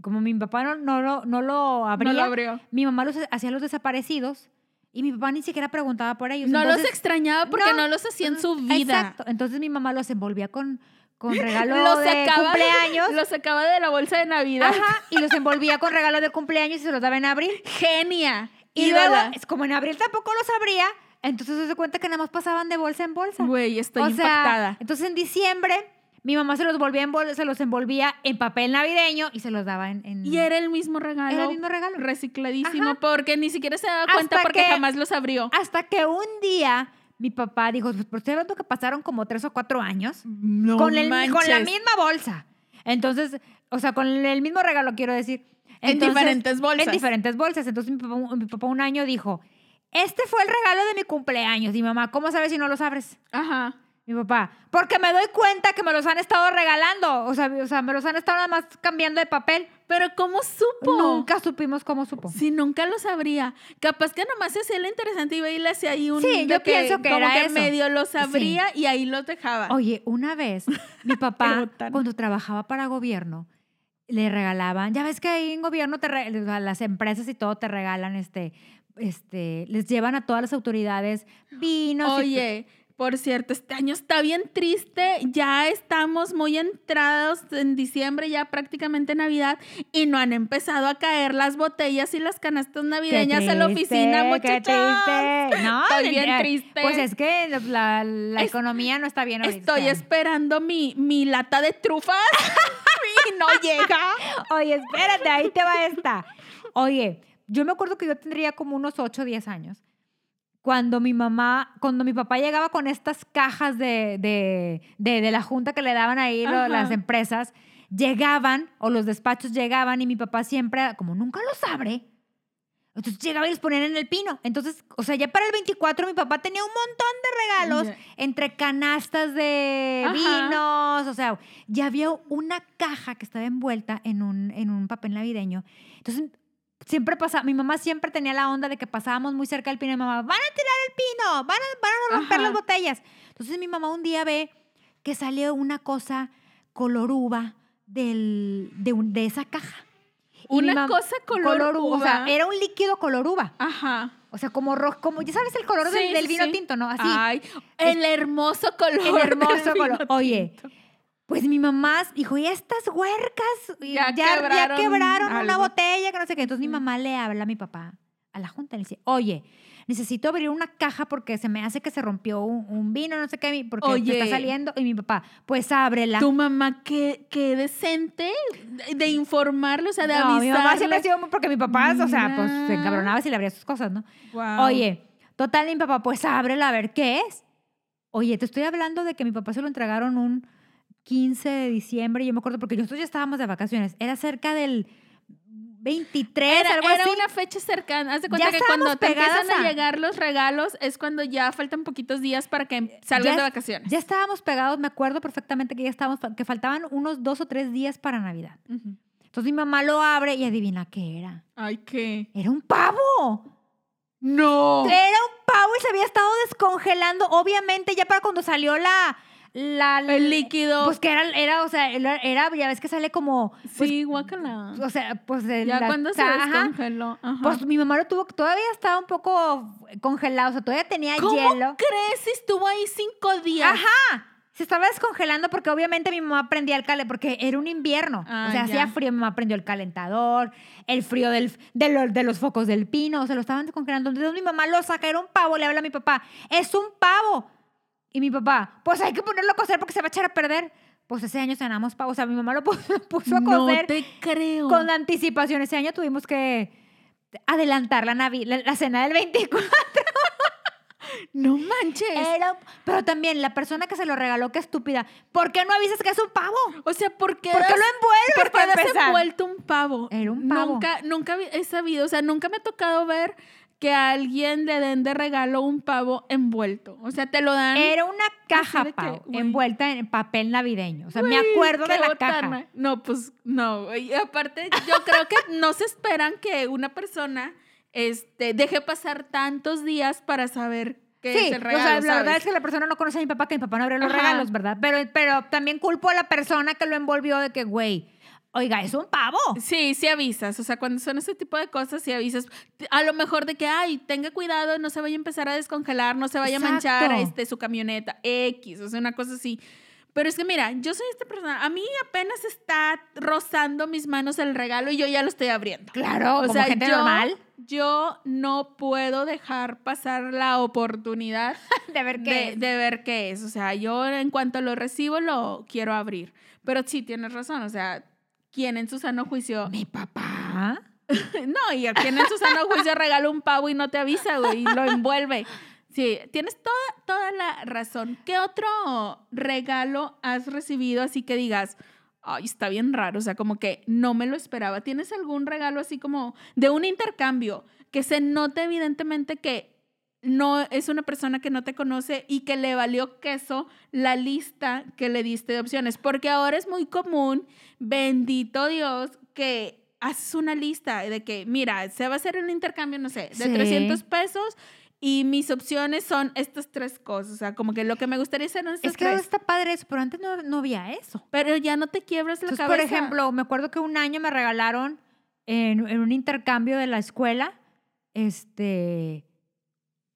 como mi papá no, no, lo, no lo abría, no lo abrió. mi mamá los hacía los desaparecidos y mi papá ni siquiera preguntaba por ellos. No los Entonces, extrañaba porque no, no. los hacía en su vida. Exacto. Entonces mi mamá los envolvía con, con regalo Los de sacaba, cumpleaños. Los sacaba de la bolsa de Navidad. Ajá, y los envolvía con regalo de cumpleaños y se los daba en abril. Genia. Y ídola. luego, es como en abril tampoco los abría, entonces se cuenta que nada más pasaban de bolsa en bolsa. Güey, estoy o impactada. sea, entonces en diciembre mi mamá se los volvía en se los envolvía en papel navideño y se los daba en, en- Y era el mismo regalo. Era el mismo regalo. Recicladísimo, Ajá. porque ni siquiera se daba cuenta Hasta porque que- jamás los abrió. hasta que un día mi papá dijo, pues estoy hablando que pasaron como tres o cuatro años No con, el, con la misma bolsa. Entonces, o sea, con el mismo regalo, quiero decir. En Entonces, diferentes bolsas. En diferentes bolsas. Entonces mi papá, mi papá un año dijo, este fue el regalo de mi cumpleaños. Y mamá, ¿cómo sabes si no los abres? Ajá. Mi papá, porque me doy cuenta que me los han estado regalando. O sea, o sea, me los han estado nada más cambiando de papel. Pero ¿cómo supo? Nunca supimos cómo supo. Si nunca lo sabría. Capaz que nomás se hacía lo interesante y le hacía ahí un... Sí, yo pienso que como era que eso. medio los abría y ahí los dejaba. Oye, una vez mi papá, cuando trabajaba para gobierno, le regalaban, ya ves que ahí en gobierno te las empresas y todo te regalan este, este, les llevan a todas las autoridades vinos. y- Oye, por cierto, este año está bien triste. Ya estamos muy entrados en diciembre, ya prácticamente Navidad, y no han empezado a caer las botellas y las canastas Qué navideñas en la oficina, qué muchachos. triste. No, Estoy bien triste. Pues es que la, la Es- economía no está bien ahorita. Estoy esperando mi, mi lata de trufas y no llega. Oye, espérate, ahí te va esta. Oye, yo me acuerdo que yo tendría como unos 8 o 10 años. Cuando mi mamá, cuando mi papá llegaba con estas cajas de, de, de, de la junta que le daban ahí lo- las empresas, llegaban o los despachos llegaban y mi papá siempre, como nunca los abre, entonces llegaba y los ponían en el pino. Entonces, o sea, ya para el 24 mi papá tenía un montón de regalos entre canastas de Ajá. vinos, o sea, ya había una caja que estaba envuelta en un, en un papel navideño. Entonces, siempre pasaba, mi mamá siempre tenía la onda de que pasábamos muy cerca del pino y mi mamá, van a tirar el pino, van a, van a romper Ajá. las botellas. Entonces mi mamá un día ve que salió una cosa color uva del, de, un- de esa caja. Y Una cosa color, uva, O sea, era un líquido color uva. Ajá. O sea, como rojo, como, ya sabes el color del, Sí, del sí, vino sí. tinto, ¿no? Así. Ay, el hermoso color. El hermoso color. Oye, tinto. Pues mi mamá dijo, y estas huercas y Ya quebraron una algo". botella, que no sé qué. Entonces mi mamá le habla a mi papá, a la junta, le dice, oye, necesito abrir una caja porque se me hace que se rompió un, un vino, no sé qué, porque Oye. está saliendo. Y mi papá, pues ábrela. Tu mamá, qué, qué decente de- informarle, o sea, de no, mi mamá siempre ha avisarle. sido, porque mi papá, o sea, pues se encabronaba si le abría sus cosas, ¿no? Oye, total, mi papá, pues ábrela a ver qué es. Oye, te estoy hablando de que mi papá se lo entregaron un 15 de diciembre, yo me acuerdo, porque nosotros ya estábamos de vacaciones. Era cerca del 23, Era, algo era así. una fecha cercana. Haz de cuenta Ya que cuando te empiezan a a- llegar los regalos es cuando ya faltan poquitos días para que salgas Ya- de vacaciones. Ya estábamos pegados, me acuerdo perfectamente que ya estábamos, que faltaban unos dos o tres días para Navidad. Entonces mi mamá lo abre y adivina qué era. Ay, ¿qué? Era un pavo. No. Era un pavo y se había estado descongelando, obviamente, ya para cuando salió la... la El líquido. Pues que era, era o sea, era, ya ves que sale como... pues, sí, guácala. o sea, pues... de Ya la- cuando se descongeló. Ajá. Pues mi mamá lo tuvo, todavía estaba un poco congelado, o sea, todavía tenía ¿Cómo hielo. crees si estuvo ahí cinco días? Ajá. se estaba descongelando porque obviamente mi mamá prendía el calentador, porque era un invierno. Ah, o sea, ya. hacía frío, mi mamá prendió el calentador, el frío del, de, los, de los focos del pino, se lo estaban descongelando. Entonces mi mamá lo saca, era un pavo, le habla a mi papá, es un pavo. Y mi papá, pues hay que ponerlo a cocer porque se va a echar a perder. Pues ese año cenamos pavo, o sea, mi mamá lo puso, a No cocer te creo. con anticipación. Ese año tuvimos que adelantar la, Navi- la, la cena del 24. No manches. Era- pero también la persona que se lo regaló, qué estúpida. ¿Por qué no avisas que es un pavo? o sea, ¿por qué, ¿Por qué lo envuelves ¿Por qué empezar? envuelto un pavo? Era un pavo. Nunca, nunca he sabido, o sea, nunca me ha tocado ver que a alguien le den de regalo un pavo envuelto. O sea, te lo dan. Era una caja, que, güey. envuelta en papel navideño. O sea, me acuerdo de la botana. caja. No, pues no. Y aparte, yo creo que no se esperan que una persona este, deje pasar tantos días para saber Sí, es el regalo. o sea, la verdad es que la persona no conoce a mi papá, que mi papá no abrió los Ajá. regalos, ¿verdad? Pero, pero también culpo a la persona que lo envolvió de que, güey, oiga, es un pavo. Sí, sí avisas. O sea, cuando son ese tipo de cosas, sí avisas. A lo mejor de que, ay, tenga cuidado, no se vaya a empezar a descongelar, no se vaya a manchar este, su camioneta X, o sea, una cosa así. Pero es que mira, yo soy esta persona, a mí apenas está rozando mis manos el regalo y yo ya lo estoy abriendo. Claro, O como sea, gente yo, normal. yo no puedo dejar pasar la oportunidad De ver qué de, es. de ver qué es. O sea, yo en cuanto lo recibo lo quiero abrir. Pero sí, tienes razón. O sea, ¿quién en su sano juicio? Mi papá. No, y a quien en su sano juicio regala un pavo y no te avisa, güey, y lo envuelve. Sí, tienes toda, toda la razón. ¿Qué otro regalo has recibido así que digas, ay, está bien raro, o sea, como que no me lo esperaba? ¿Tienes algún regalo así como de un intercambio que se note evidentemente que no es una persona que no te conoce y que le valió queso la lista que le diste de opciones? Porque ahora es muy común, bendito Dios, que haces una lista de que, mira, se va a hacer un intercambio, no sé, de Sí. 300 pesos y mis opciones son estas tres cosas. O sea, como que lo que me gustaría hacer son estas Es que tres. está padre eso, pero antes no, no había eso. Pero ya no te quiebras la Entonces, cabeza. por ejemplo, me acuerdo que un año me regalaron en, en un intercambio de la escuela, este,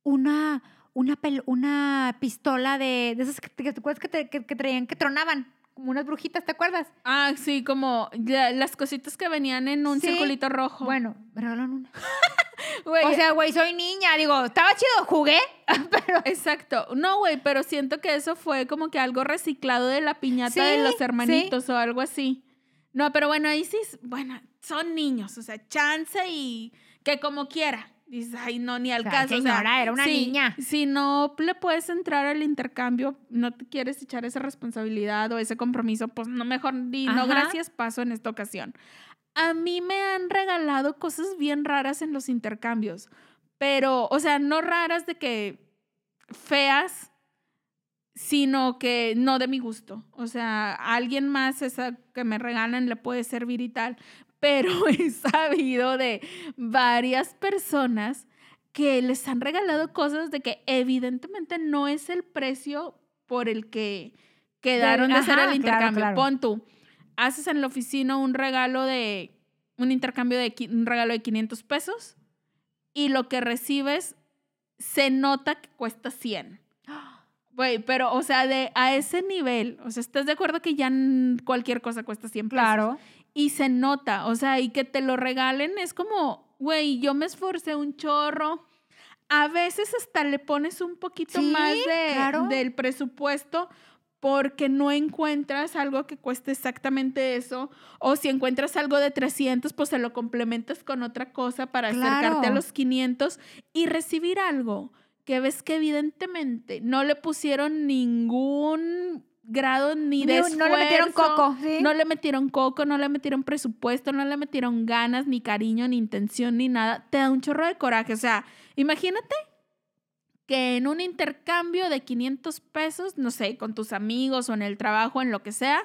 una, una, pel- una pistola de, de esas que, que, ¿te acuerdas que, te- que- que traían, que tronaban, como unas brujitas, ¿te acuerdas? Ah, sí, como la- las cositas que venían en un Sí. circulito rojo. Bueno, me regalaron una. O sea, güey, soy niña, digo, estaba chido, jugué, pero... Exacto. No, güey, pero siento que eso fue como que algo reciclado de la piñata Sí, de los sí. hermanitos o algo así. No, pero bueno, ahí sí, bueno, son niños, o sea, chance y que como quiera. Dices, ay, no, ni al sea, caso. o sea, señora, era una niña. Si no le puedes entrar al intercambio, no te quieres echar esa responsabilidad o ese compromiso, pues no, mejor di, no, gracias, paso en esta ocasión. A mí me han regalado cosas bien raras en los intercambios, pero, o sea, no raras de que feas, sino que no de mi gusto. O sea, a alguien más esa que me regalan le puede servir y tal, pero he sabido de varias personas que les han regalado cosas de que evidentemente no es el precio por el que quedaron de hacer el claro, intercambio. claro. Pon tú, haces en la oficina un regalo de, un intercambio de, un regalo de 500 pesos y lo que recibes se nota que cuesta 100. Güey, pero, o sea, de a ese nivel, o sea, ¿estás de acuerdo que ya cualquier cosa cuesta 100 pesos? Claro. Y se nota, o sea, y que te lo regalen es como, güey, yo me esforcé un chorro. A veces hasta le pones un poquito Sí, más de, claro. del presupuesto porque no encuentras algo que cueste exactamente eso. O si encuentras algo de 300, pues se lo complementas con otra cosa para acercarte a los 500 y recibir algo que ves que evidentemente no le pusieron ningún grado ni de Ni- no le metieron esfuerzo, coco, ¿sí? No le metieron coco, no le metieron presupuesto, no le metieron ganas, ni cariño, ni intención, ni nada. Te da un chorro de coraje. O sea, imagínate que en un intercambio de 500 pesos, no sé, con tus amigos o en el trabajo, en lo que sea,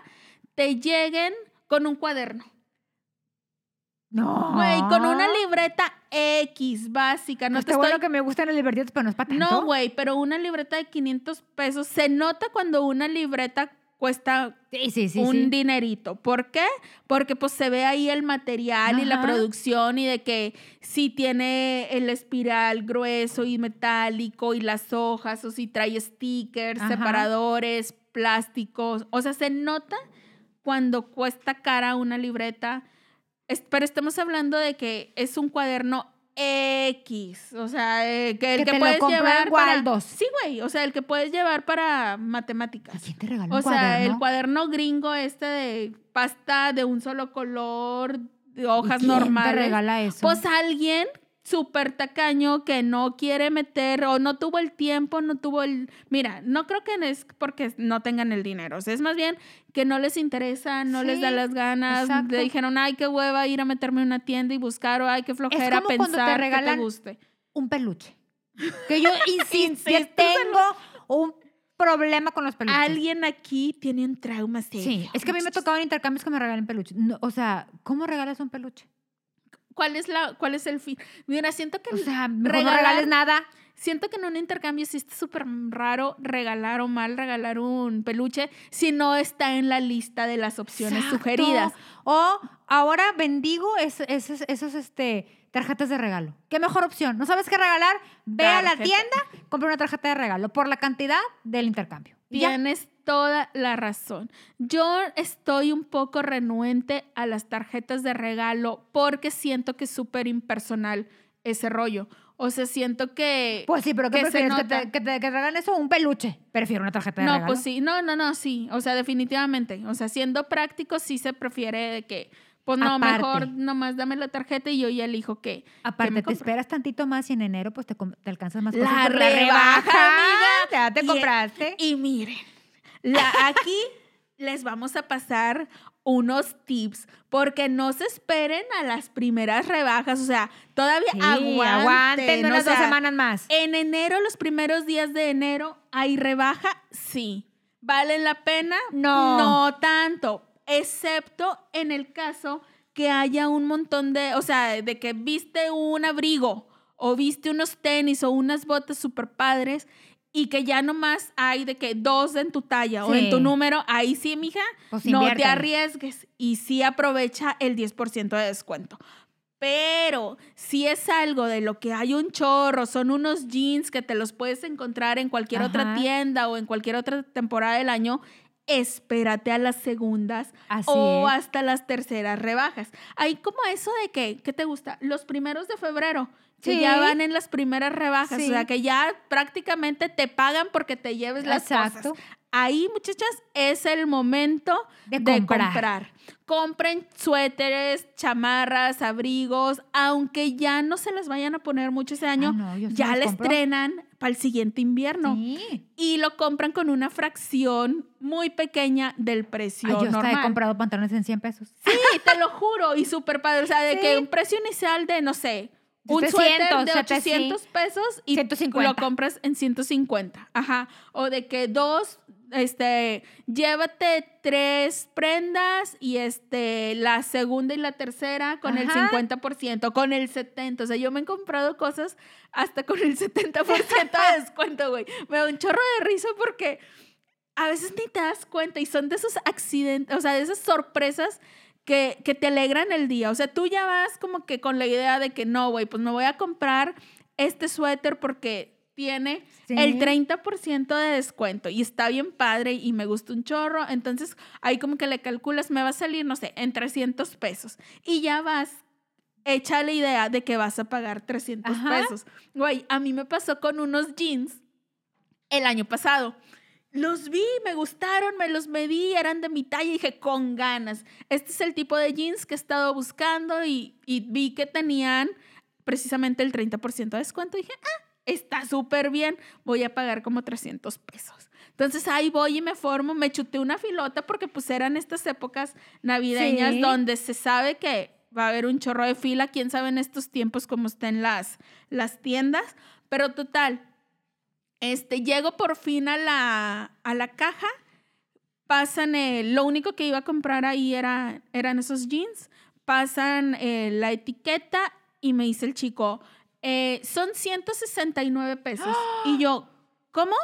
te lleguen con un cuaderno. No. Güey, con una libreta X básica. No No te está bueno que me gustan los libertitos, pero no es para tanto. No, güey, pero una libreta de 500 pesos. Se nota cuando una libreta cuesta Sí, sí, sí. un dinerito. ¿Por qué? Porque pues se ve ahí el material y la producción y de que si tiene el espiral grueso y metálico y las hojas o si trae stickers, Ajá. separadores, plásticos. O sea, se nota cuando cuesta cara una libreta. Es- pero estamos hablando de que es un cuaderno X, o sea, eh, que el Que que, te lo puedes en llevar para Waldos. Sí, güey, o sea, el que puedes llevar para ¿Y matemáticas. quién te regaló O un sea, cuaderno? el cuaderno gringo este de pasta de un solo color, de hojas ¿Y quién normales. te regala eso? Pues alguien súper tacaño que no quiere meter o no tuvo el tiempo, no tuvo el... Mira, no creo que es porque no tengan el dinero. O sea, es más bien que no les interesa, no les da Sí, las ganas. exacto. Le dijeron, ay, qué hueva ir a meterme en una tienda y buscar o ay, qué flojera como cuando te pensar que regalan- te guste. un peluche. Que yo insisto, en tengo un problema con los peluches. Alguien aquí tiene un trauma serio. Sí, es que a mí me tocaban intercambios que me regalen peluches. No, o sea, ¿cómo regalas un peluche? ¿Cuál es, la, ¿Cuál es el fin? Mira, siento que O sea, no regales nada. Siento que en un intercambio sí está súper raro regalar o mal regalar un peluche si no está en la lista de las opciones Exacto. sugeridas. O ahora bendigo es- esos, esos este, tarjetas de regalo. ¿Qué mejor opción? ¿No sabes qué regalar? Ve a la tienda, compra una tarjeta de regalo por la cantidad del intercambio. Ya. Tienes toda la razón. Yo estoy un poco renuente a las tarjetas de regalo porque siento que es súper impersonal ese rollo. O sea, siento que... Pues sí, pero ¿qué que prefieres? ¿Que te, que te- que te regalen eso un peluche? Prefiero una tarjeta de no, regalo. pues sí. No, no, no, sí. O sea, definitivamente. O sea, siendo práctico sí se prefiere de que... Pues no, Aparte. mejor nomás dame la tarjeta y yo ya elijo qué. Aparte, te esperas tantito más y en enero pues te, te alcanzas más La cosas. por rebaja, amiga. Ya te Y- compraste. Y miren, la, aquí les vamos a pasar unos tips porque no se esperen a las primeras rebajas, o sea, todavía Sí, aguanten, aguanten o unas dos sea, semanas más. En enero, los primeros días de enero, ¿hay rebaja? Sí. ¿Valen la pena? No. No tanto, excepto en el caso que haya un montón de, o sea, de que viste un abrigo o viste unos tenis o unas botas super padres y que ya nomás hay de que dos en tu talla o en tu número, ahí sí, mija, Pues no te arriesgues y sí aprovecha el 10% de descuento. Pero si es algo de lo que hay un chorro, son unos jeans que te los puedes encontrar en cualquier otra tienda o en cualquier otra temporada del año, espérate a las segundas Así o es. hasta las terceras rebajas. Hay como eso de que, ¿qué te gusta? Los primeros de febrero, que Sí. ya van en las primeras rebajas, Sí. o sea, que ya prácticamente te pagan porque te lleves las Exacto. cosas. Ahí, muchachas, es el momento De de, comprar. comprar. Compren suéteres, chamarras, abrigos, aunque ya no se las vayan a poner mucho ese año, Ah, no, ya los le compro. estrenan para el siguiente invierno. Sí. Y lo compran con una fracción muy pequeña del precio Ay, yo normal. he comprado pantalones en 100 pesos. Sí, te lo juro, y súper padre. O sea, de Sí. que un precio inicial de, no sé, un 300, suéter de 700, 800 pesos y 150. lo compras en 150. Ajá. O de que dos, este, llévate tres prendas y este, la segunda y la tercera con el Ajá. 50%, con el 70%. O sea, yo me he comprado cosas hasta con el 70% de descuento, güey. Me da un chorro de risa porque a veces ni te das cuenta y son de esos accidentes, o sea, de esas sorpresas que, que te alegran el día. O sea, tú ya vas como que con la idea de que no, güey, pues me voy a comprar este suéter porque tiene Sí. el 30% de descuento y está bien padre y me gusta un chorro. Entonces, ahí como que le calculas, me va a salir, no sé, en 300 pesos. Y ya vas hecha la idea de que vas a pagar 300 Ajá. pesos. Güey, a mí me pasó con unos jeans el año pasado. Los vi, me gustaron, me los medí, eran de mi talla y dije, con ganas. Este es el tipo de jeans que he estado buscando y, y vi que tenían precisamente el 30% de descuento. Y dije, ah, está súper bien, voy a pagar como 300 pesos. Entonces ahí voy y me formo, me chuté una filota porque pues eran estas épocas navideñas Sí. donde se sabe que va a haber un chorro de fila, quién sabe en estos tiempos cómo estén las, las tiendas, pero total, este, llego por fin a la, a la caja, pasan, lo único que iba a comprar ahí era, eran esos jeans, pasan eh, la etiqueta y me dice el chico, eh, son 169 pesos. Y yo, ¿cómo?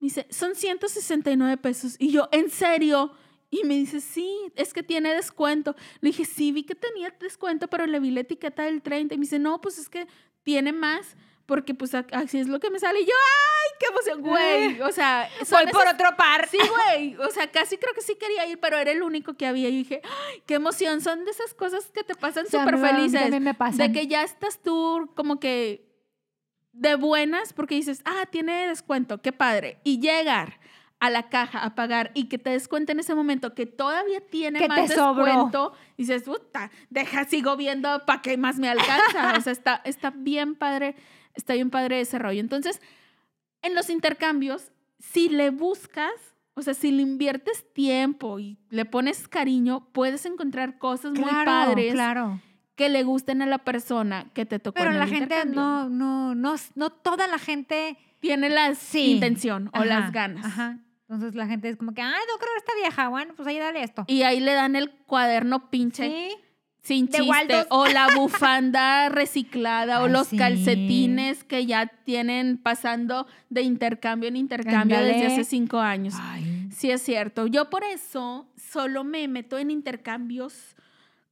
Me dice, son 169 pesos. Y yo, ¿en serio? Y me dice, sí, es que tiene descuento. Le dije, sí, vi que tenía descuento, pero le vi la etiqueta del 30. Y me dice, no, pues es que tiene más porque pues así es lo que me sale. Y yo, ¡ay, qué emoción, güey! O sea, soy por otro par. Sí, güey. O sea, casi creo que sí quería ir, pero era el único que había. Y dije, ¡ay, qué emoción! Son de esas cosas que te pasan súper felices. me pasan. De que ya estás tú como que de buenas porque dices, ah, tiene descuento, qué padre. Y llegar a la caja a pagar y que te des cuenta en ese momento que todavía tiene más descuento, dices, puta, deja, sigo viendo para qué más me alcanza. o sea, está, está bien padre Está bien padre ese rollo. Entonces, en los intercambios, si le buscas, o sea, si le inviertes tiempo y le pones cariño, puedes encontrar cosas muy padres. Claro. Que le gusten a la persona que te tocó. Pero en la gente no, no, no, no toda la gente tiene la intención o las ganas. Ajá. Entonces la gente es como que, ay, no creo que está vieja. Bueno, pues ahí dale esto. Y ahí le dan el cuaderno pinche. Sí. Sin chiste. O la bufanda reciclada o los calcetines que ya tienen pasando de intercambio en intercambio desde hace cinco años. Sí, es cierto. Yo por eso solo me meto en intercambios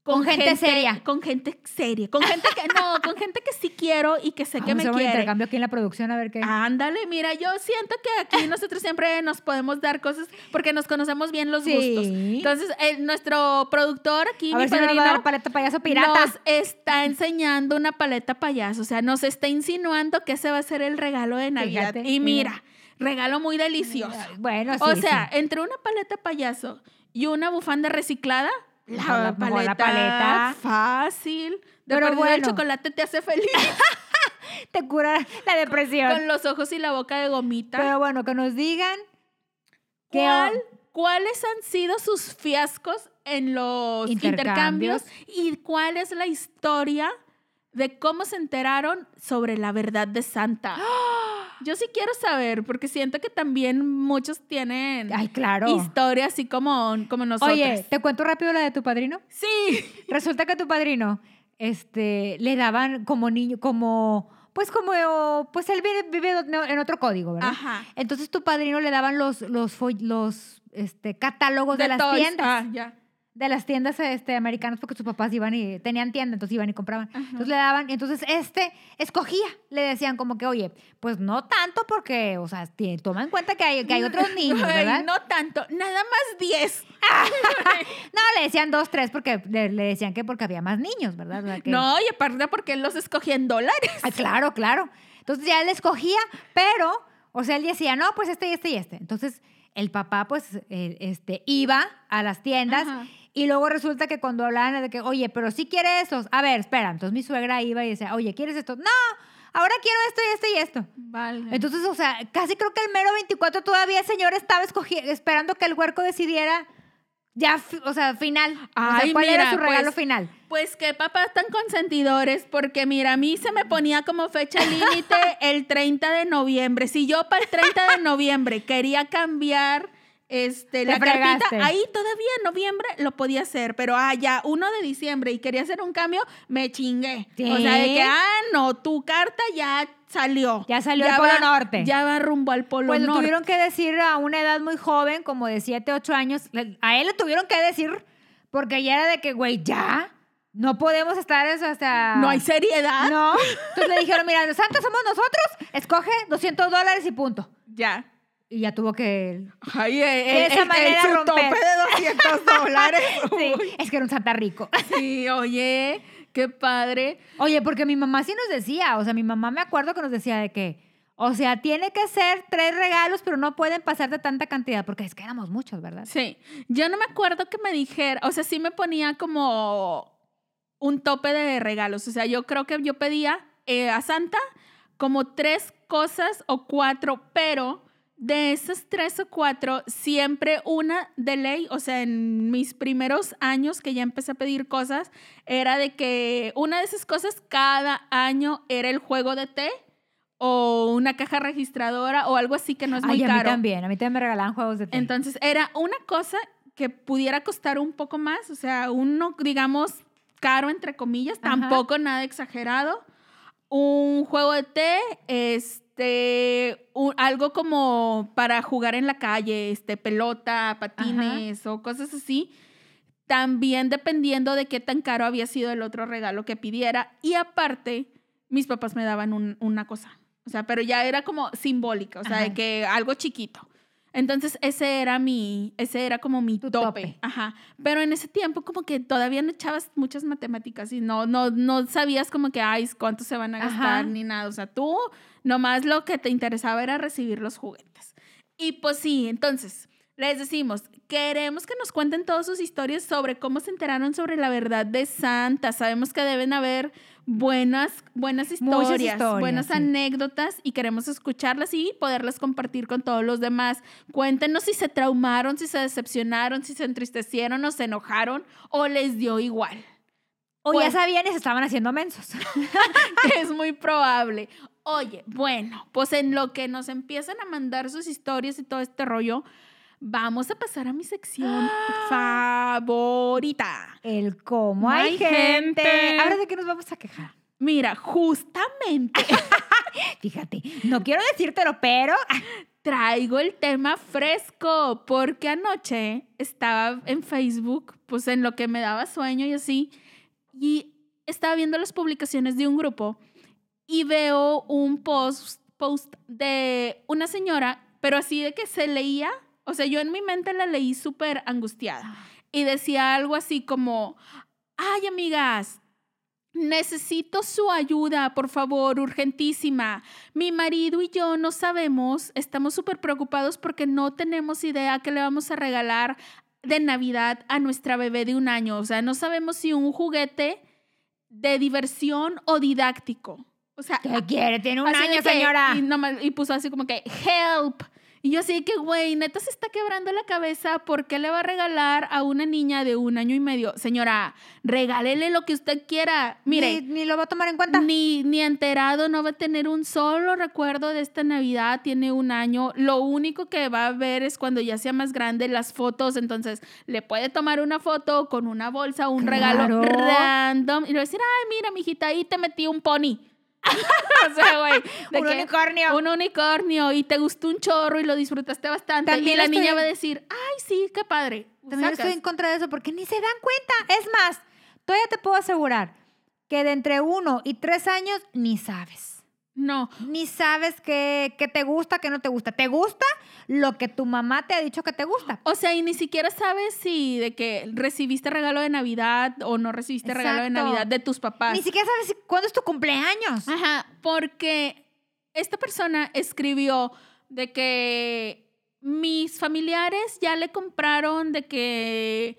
con, gente, seria. Con gente seria. Con gente que no, con gente que sí quiero y que sé que me quiere. un intercambio aquí en la producción a ver qué. Ándale, mira, yo siento que aquí nosotros siempre nos podemos dar cosas porque nos conocemos bien los gustos. Entonces, nuestro productor aquí, a ver si nos va a dar paleta payaso pirata. Nos está enseñando una paleta payaso, o sea, nos está insinuando que ese va a ser el regalo de Navidad. y mira, regalo muy delicioso. Bueno, sí. O sea, entre una paleta payaso y una bufanda reciclada, la, paleta, Fácil. De Pero bueno. el chocolate te hace feliz. te cura la depresión. Con los ojos y la boca de gomita. Pero bueno, que nos digan cuáles han sido sus fiascos en los intercambios. y cuál es la historia de cómo se enteraron sobre la verdad de Santa. Yo sí quiero saber, porque siento que también muchos tienen Ay, claro. historias así como, como nosotros. Oye, ¿te cuento rápido la de tu padrino? Sí. Resulta que tu padrino este, le daban como niño, como pues como, pues él vive, en otro código, ¿verdad? Ajá. Entonces tu padrino le daban los, los, los este, catálogos de, las tiendas. Ah, ya de las tiendas este, americanas porque sus papás iban y tenían tienda, entonces iban y compraban. Entonces le daban, entonces este escogía, le decían como que, oye, pues no tanto porque, o sea, toma en cuenta que hay, que hay otros niños, ¿verdad? no tanto, nada más 10. no, le decían dos, tres porque le, decían que porque había más niños, ¿verdad? No, y aparte porque él los escogía en dólares. Ah, claro, claro. Entonces ya él escogía, pero, o sea, él decía, no, pues este y este y este. Entonces el papá, pues, eh, este, iba a las tiendas. Y luego resulta que cuando hablaban de que, oye, pero si quieres estos, a ver, espera. Entonces mi suegra iba y decía, oye, ¿quieres esto? No, ahora quiero esto y esto y esto. Vale. Entonces, o sea, casi creo que el mero 24 todavía el señor estaba esperando que el huerco decidiera ya, o sea, final. Ay, ¿Cuál era su regalo pues, final? Pues que papás tan consentidores, porque mira, a mí se me ponía como fecha límite el 30 de noviembre. Si yo para el 30 de noviembre quería cambiar este, la cartita, ahí todavía en noviembre lo podía hacer, pero ah, ya 1 de diciembre y quería hacer un cambio, me chingué. O sea, de que, ah, no, tu carta ya salió. Ya salió al Polo Norte. Ya va rumbo al Polo pues Norte. Pues tuvieron que decir a una edad muy joven, como de 7, 8 años, a él le tuvieron que decir, porque ya era de que, güey, ya. No podemos estar eso hasta... No hay seriedad. No. Entonces le dijeron, mira, los santos somos nosotros, escoge 200 dólares y punto. Ya y ya tuvo que Ay, de esa manera el, tope de 200 dólares. sí, es que era un santa rico. sí, oye, qué padre. Oye, porque mi mamá sí nos decía, o sea, mi mamá me acuerdo que nos decía de que, o sea, tiene que ser tres regalos, pero no pueden pasar de tanta cantidad, porque es que éramos muchos, ¿verdad? Sí, yo no me acuerdo que me dijera, o sea, sí me ponía como un tope de regalos, o sea, yo creo que yo pedía eh, a Santa como tres cosas o cuatro, pero de esas tres o cuatro, siempre una de ley, o sea, en mis primeros años que ya empecé a pedir cosas, era de que una de esas cosas cada año era el juego de té o una caja registradora o algo así que no es muy caro. A mí también, a mí también me regalaban juegos de té. Entonces, era una cosa que pudiera costar un poco más, o sea, uno, digamos, caro entre comillas, tampoco nada exagerado. Un juego de té, este este, algo como para jugar en la calle, este, pelota, patines o cosas así. También dependiendo de qué tan caro había sido el otro regalo que pidiera. Y aparte, mis papás me daban un- una cosa. O sea, pero ya era como simbólica, o sea, de que algo chiquito. Entonces, ese era mi, ese era como mi tope. tope. Ajá. Pero en ese tiempo como que todavía no echabas muchas matemáticas y no, no, no sabías como que, ay, cuánto se van a gastar Ajá. ni nada. O sea, tú nomás lo que te interesaba era recibir los juguetes. Y pues sí, entonces, les decimos, queremos que nos cuenten todas sus historias sobre cómo se enteraron sobre la verdad de Santa. Sabemos que deben haber buenas, buenas historias, historias, buenas sí. anécdotas y queremos escucharlas y poderlas compartir con todos los demás. Cuéntenos si se traumaron, si se decepcionaron, si se entristecieron o se enojaron o les dio igual. O Pues- ya sabían y se estaban haciendo mensos. es muy probable. Oye, bueno, pues en lo que nos empiezan a mandar sus historias y todo este rollo, vamos a pasar a mi sección favorita. El cómo hay Hay gente. gente. Ahora de qué nos vamos a quejar. Mira, justamente Fíjate, no quiero decírtelo, pero traigo el tema fresco porque anoche estaba en Facebook, pues en lo que me daba sueño y así, y estaba viendo las publicaciones de un grupo y veo un post, post de una señora, pero así de que se leía, o sea, yo en mi mente la leí súper angustiada y decía algo así como, ay amigas, necesito su ayuda, por favor, urgentísima. Mi marido y yo no sabemos, estamos súper preocupados porque no tenemos idea qué le vamos a regalar de Navidad a nuestra bebé de un año. O sea, no sabemos si un juguete de diversión o didáctico. O sea, ¿qué quiere? Tiene un año, que- señora. Y, nomás- y puso así como que, help. Y yo así que, güey, neta se está quebrando la cabeza. ¿Por qué le va a regalar a una niña de un año y medio? Señora, regálele lo que usted quiera. Mire, Ni, ni lo va a tomar en cuenta. ni, ni enterado no va a tener un solo recuerdo de esta Navidad, tiene un año. Lo único que va a ver es cuando ya sea más grande las fotos, entonces le puede tomar una foto con una bolsa, un regalo Claro. random y le va a decir, ay, mira, mijita, ahí te metí un pony. o sea, güey, Un unicornio. Un unicornio y te gustó un chorro y lo disfrutaste bastante. También y la estoy- niña va a decir, ay, sí, qué padre. También Sacas. estoy en contra de eso porque ni se dan cuenta. Es más, todavía te puedo asegurar que de entre uno y tres años ni sabes. No, Ni sabes qué, qué te gusta, qué no te gusta. ¿Te gusta lo que tu mamá te ha dicho que te gusta? O sea, y ni siquiera sabes si de que recibiste regalo de Navidad o no recibiste regalo de. Navidad de tus papás. Ni siquiera sabes si- cuándo es tu cumpleaños. Ajá, porque esta persona escribió de que mis familiares ya le compraron de que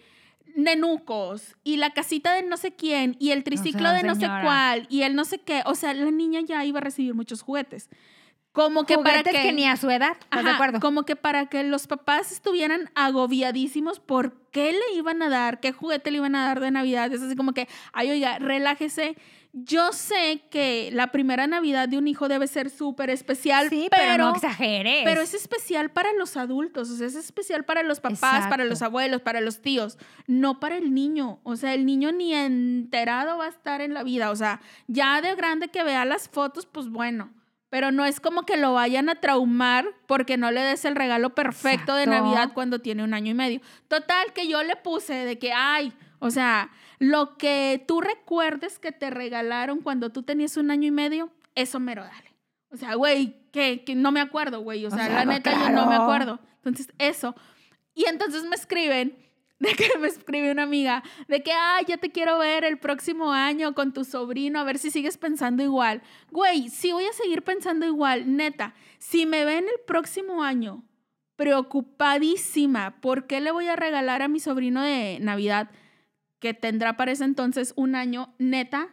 nenucos y la casita de no sé quién y el triciclo sea, de no señora. sé cuál y el no sé qué. O sea, la niña ya iba a recibir muchos juguetes. Como que para que... que ni a su edad, ¿estás de acuerdo? Como que para que los papás estuvieran agobiadísimos por qué le iban a dar, qué juguete le iban a dar de Navidad. Es así como que, ay, oiga, relájese. Yo sé que la primera Navidad de un hijo debe ser súper especial, Sí, pero, pero, no exageres. pero es especial para los adultos, o sea, es especial para los papás, para los abuelos, para los tíos, no para el niño. O sea, el niño ni enterado va a estar en la vida. O sea, ya de grande que vea las fotos, pues bueno. Pero no es como que lo vayan a traumar porque no le des el regalo perfecto de. Navidad cuando tiene un año y medio. Total, que yo le puse de que, ay, o sea, lo que tú recuerdes que te regalaron cuando tú tenías un año y medio, eso mero dale. O sea, güey, que, no me acuerdo, güey. O O sea, la neta yo no me acuerdo. Entonces, eso. Y entonces me escriben, de que me escribe una amiga, de que, ay, ya te quiero ver el próximo año con tu sobrino, a ver si sigues pensando igual. Güey, sí voy a seguir pensando igual, neta. Si me ven el próximo año preocupadísima, ¿por qué le voy a regalar a mi sobrino de Navidad, que tendrá para ese entonces un año, neta?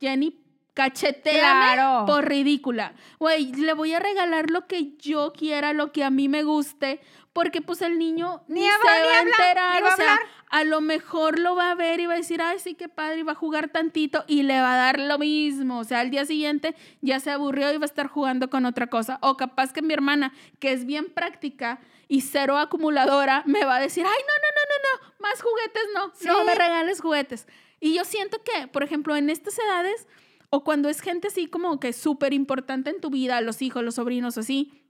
Jenny, cacheteame Claro. por ridícula. Güey, le voy a regalar lo que yo quiera, lo que a mí me guste, porque pues el niño Ni ni, habla, se ni va a enterar. a o sea, hablar. a lo mejor lo va a ver y va a decir, ay, sí, qué padre, y va a jugar tantito y le va a dar lo mismo. O sea, al día siguiente ya se aburrió y va a estar jugando con otra cosa. O capaz que mi hermana, que es bien práctica y cero acumuladora, me va a decir, ay, no, no, no, no, no, más juguetes no, no Sí. me regales juguetes. Y yo siento que, por ejemplo, en estas edades, o cuando es gente así como que súper importante en tu vida, los hijos, los sobrinos, así,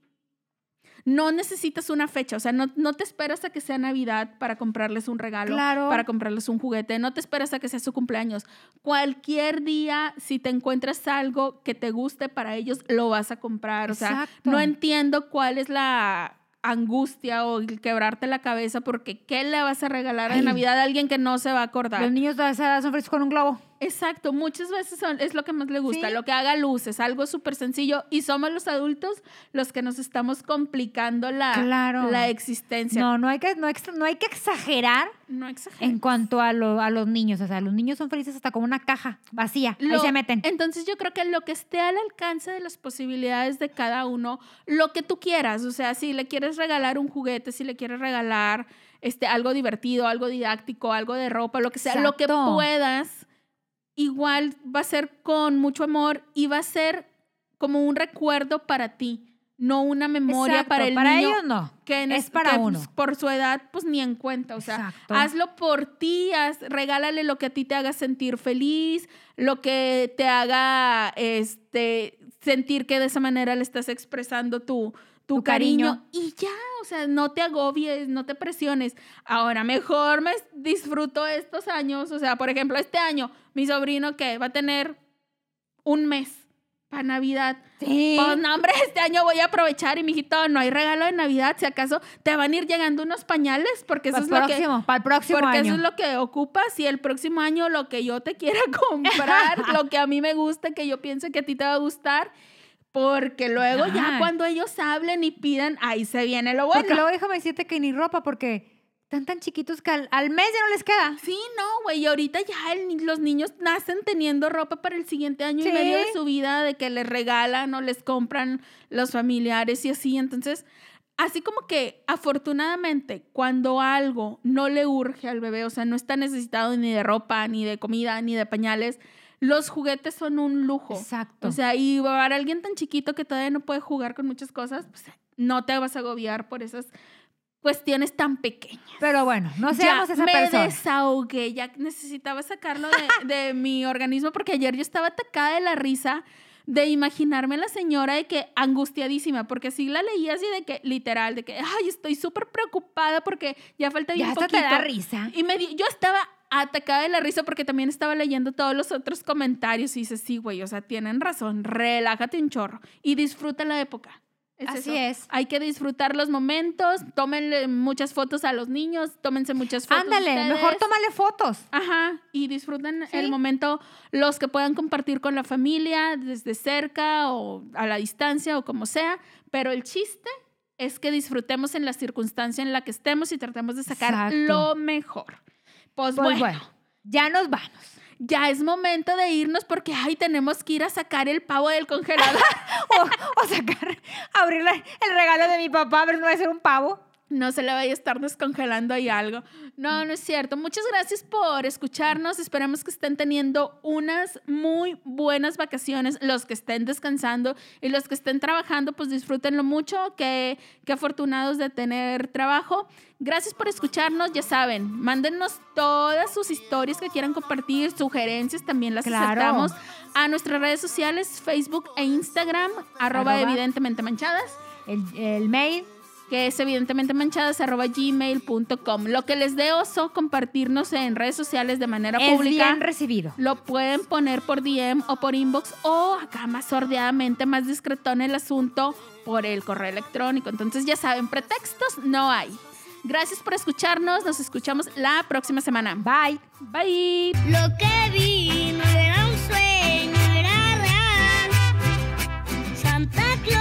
no necesitas una fecha, o sea, no, no, te esperas a que sea Navidad para comprarles un regalo, Claro. para comprarles un juguete, no te esperas a que sea su cumpleaños. Cualquier día, si te encuentras algo que te guste para ellos, lo vas a comprar. O sea, no entiendo cuál es la angustia o el quebrarte la cabeza porque ¿qué le vas a regalar de. Navidad a alguien que no se va a acordar? Los niños de esa edad son felices con un globo. Exacto, muchas veces son- es lo que más le gusta, Sí. lo que haga luces, algo súper sencillo y somos los adultos los que nos estamos complicando la, Claro. la existencia. No, no hay que, no, hay que exagerar No en cuanto a, lo- a los niños. O sea, los niños son felices hasta como una caja vacía. Ahí Lo- se meten. Entonces yo creo que lo que esté al alcance de las posibilidades de cada uno, lo que tú quieras, o sea, si le quieres regalar un juguete, si le quieres regalar este, algo divertido, algo didáctico, algo de ropa, lo que sea, lo que puedas, igual va a ser con mucho amor y va a ser como un recuerdo para ti, no una memoria Exacto, para el para niño ellos no. que en es es- para que, uno. por su edad, pues ni en cuenta. O sea, Exacto. hazlo por ti, haz- regálale lo que a ti te haga sentir feliz, lo que te haga este, sentir que de esa manera le estás expresando tu, tu, Tu cariño. cariño. Y ya, o sea, no te agobies, no te presiones. Ahora, mejor me disfruto estos años. O sea, por ejemplo, este año, mi sobrino que va a tener un mes para Navidad. Sí. Pues no, hombre, este año voy a aprovechar y mijito, no hay regalo de Navidad, si acaso te van a ir llegando unos pañales, porque eso es el lo que próximo, para el próximo porque año. eso es lo que ocupas y el próximo año lo que yo te quiera comprar, lo que a mí me gusta, que yo piense que a ti te va a gustar, porque luego ya cuando ellos hablen y pidan, ahí se viene lo bueno. Porque luego déjame decirte que ni ropa, porque están tan chiquitos que al, al mes ya no les queda. Sí, no, güey, y ahorita ya el- los niños nacen teniendo ropa para el siguiente año Sí. y medio de su vida, de que les regalan o les compran los familiares y así. Entonces, así como que afortunadamente, cuando algo no le urge al bebé, o sea, no está necesitado ni de ropa, ni de comida, ni de pañales, los juguetes son un lujo. Exacto. O sea, y para alguien tan chiquito que todavía no puede jugar con muchas cosas, pues no te vas a agobiar por esas cuestiones tan pequeñas. Pero bueno, no Ya seamos esa me persona. desahogué, ya necesitaba sacarlo de, de mi organismo porque ayer yo estaba atacada de la risa de imaginarme a la señora de que angustiadísima, porque así la leía así de que literal, de que, ay, estoy súper preocupada porque ya falta bien Ya hasta poquito. te da risa. Y me di- yo estaba atacada de la risa porque también estaba leyendo todos los otros comentarios y dice, sí, güey, o sea, tienen razón, relájate un chorro y disfruta la época. Es Así eso. es. Hay que disfrutar los momentos, tómenle muchas fotos a los niños, tómense muchas fotos. Ándale, ustedes. mejor tómale fotos. Ajá, y disfruten Sí. el momento, los que puedan compartir con la familia desde cerca o a la distancia o como sea, pero el chiste es que disfrutemos en la circunstancia en la que estemos y tratemos de sacar Exacto. lo mejor. Pues, Pues bueno, bueno, ya nos vamos. ya es momento de irnos porque, ay, tenemos que ir a sacar el pavo del congelador. O, o sacar, abrir la- el regalo de mi papá, ver, no va a ser un pavo. No se le vaya a estar descongelando ahí algo. No, no es cierto. Muchas gracias por escucharnos. Esperamos que estén teniendo unas muy buenas vacaciones. Los que estén descansando y los que estén trabajando, pues disfrútenlo mucho. Qué, qué afortunados de tener trabajo. Gracias por escucharnos. Ya saben, mándennos todas sus historias que quieran compartir, sugerencias también las Claro. aceptamos a nuestras redes sociales, Facebook e Instagram, arroba Arroba. evidentemente manchadas El, el mail, que es evidentemente manchadas arroba gmail.com. Lo que les dé oso compartirnos en redes sociales de manera es pública. Bien recibido. Lo pueden poner por DM o por inbox o acá más sordeadamente, más discretón el asunto por el correo electrónico. Entonces ya saben, pretextos no hay. Gracias por escucharnos. Nos escuchamos la próxima semana. Bye. Bye. Lo que vi no era un sueño, era real. Santa Clara.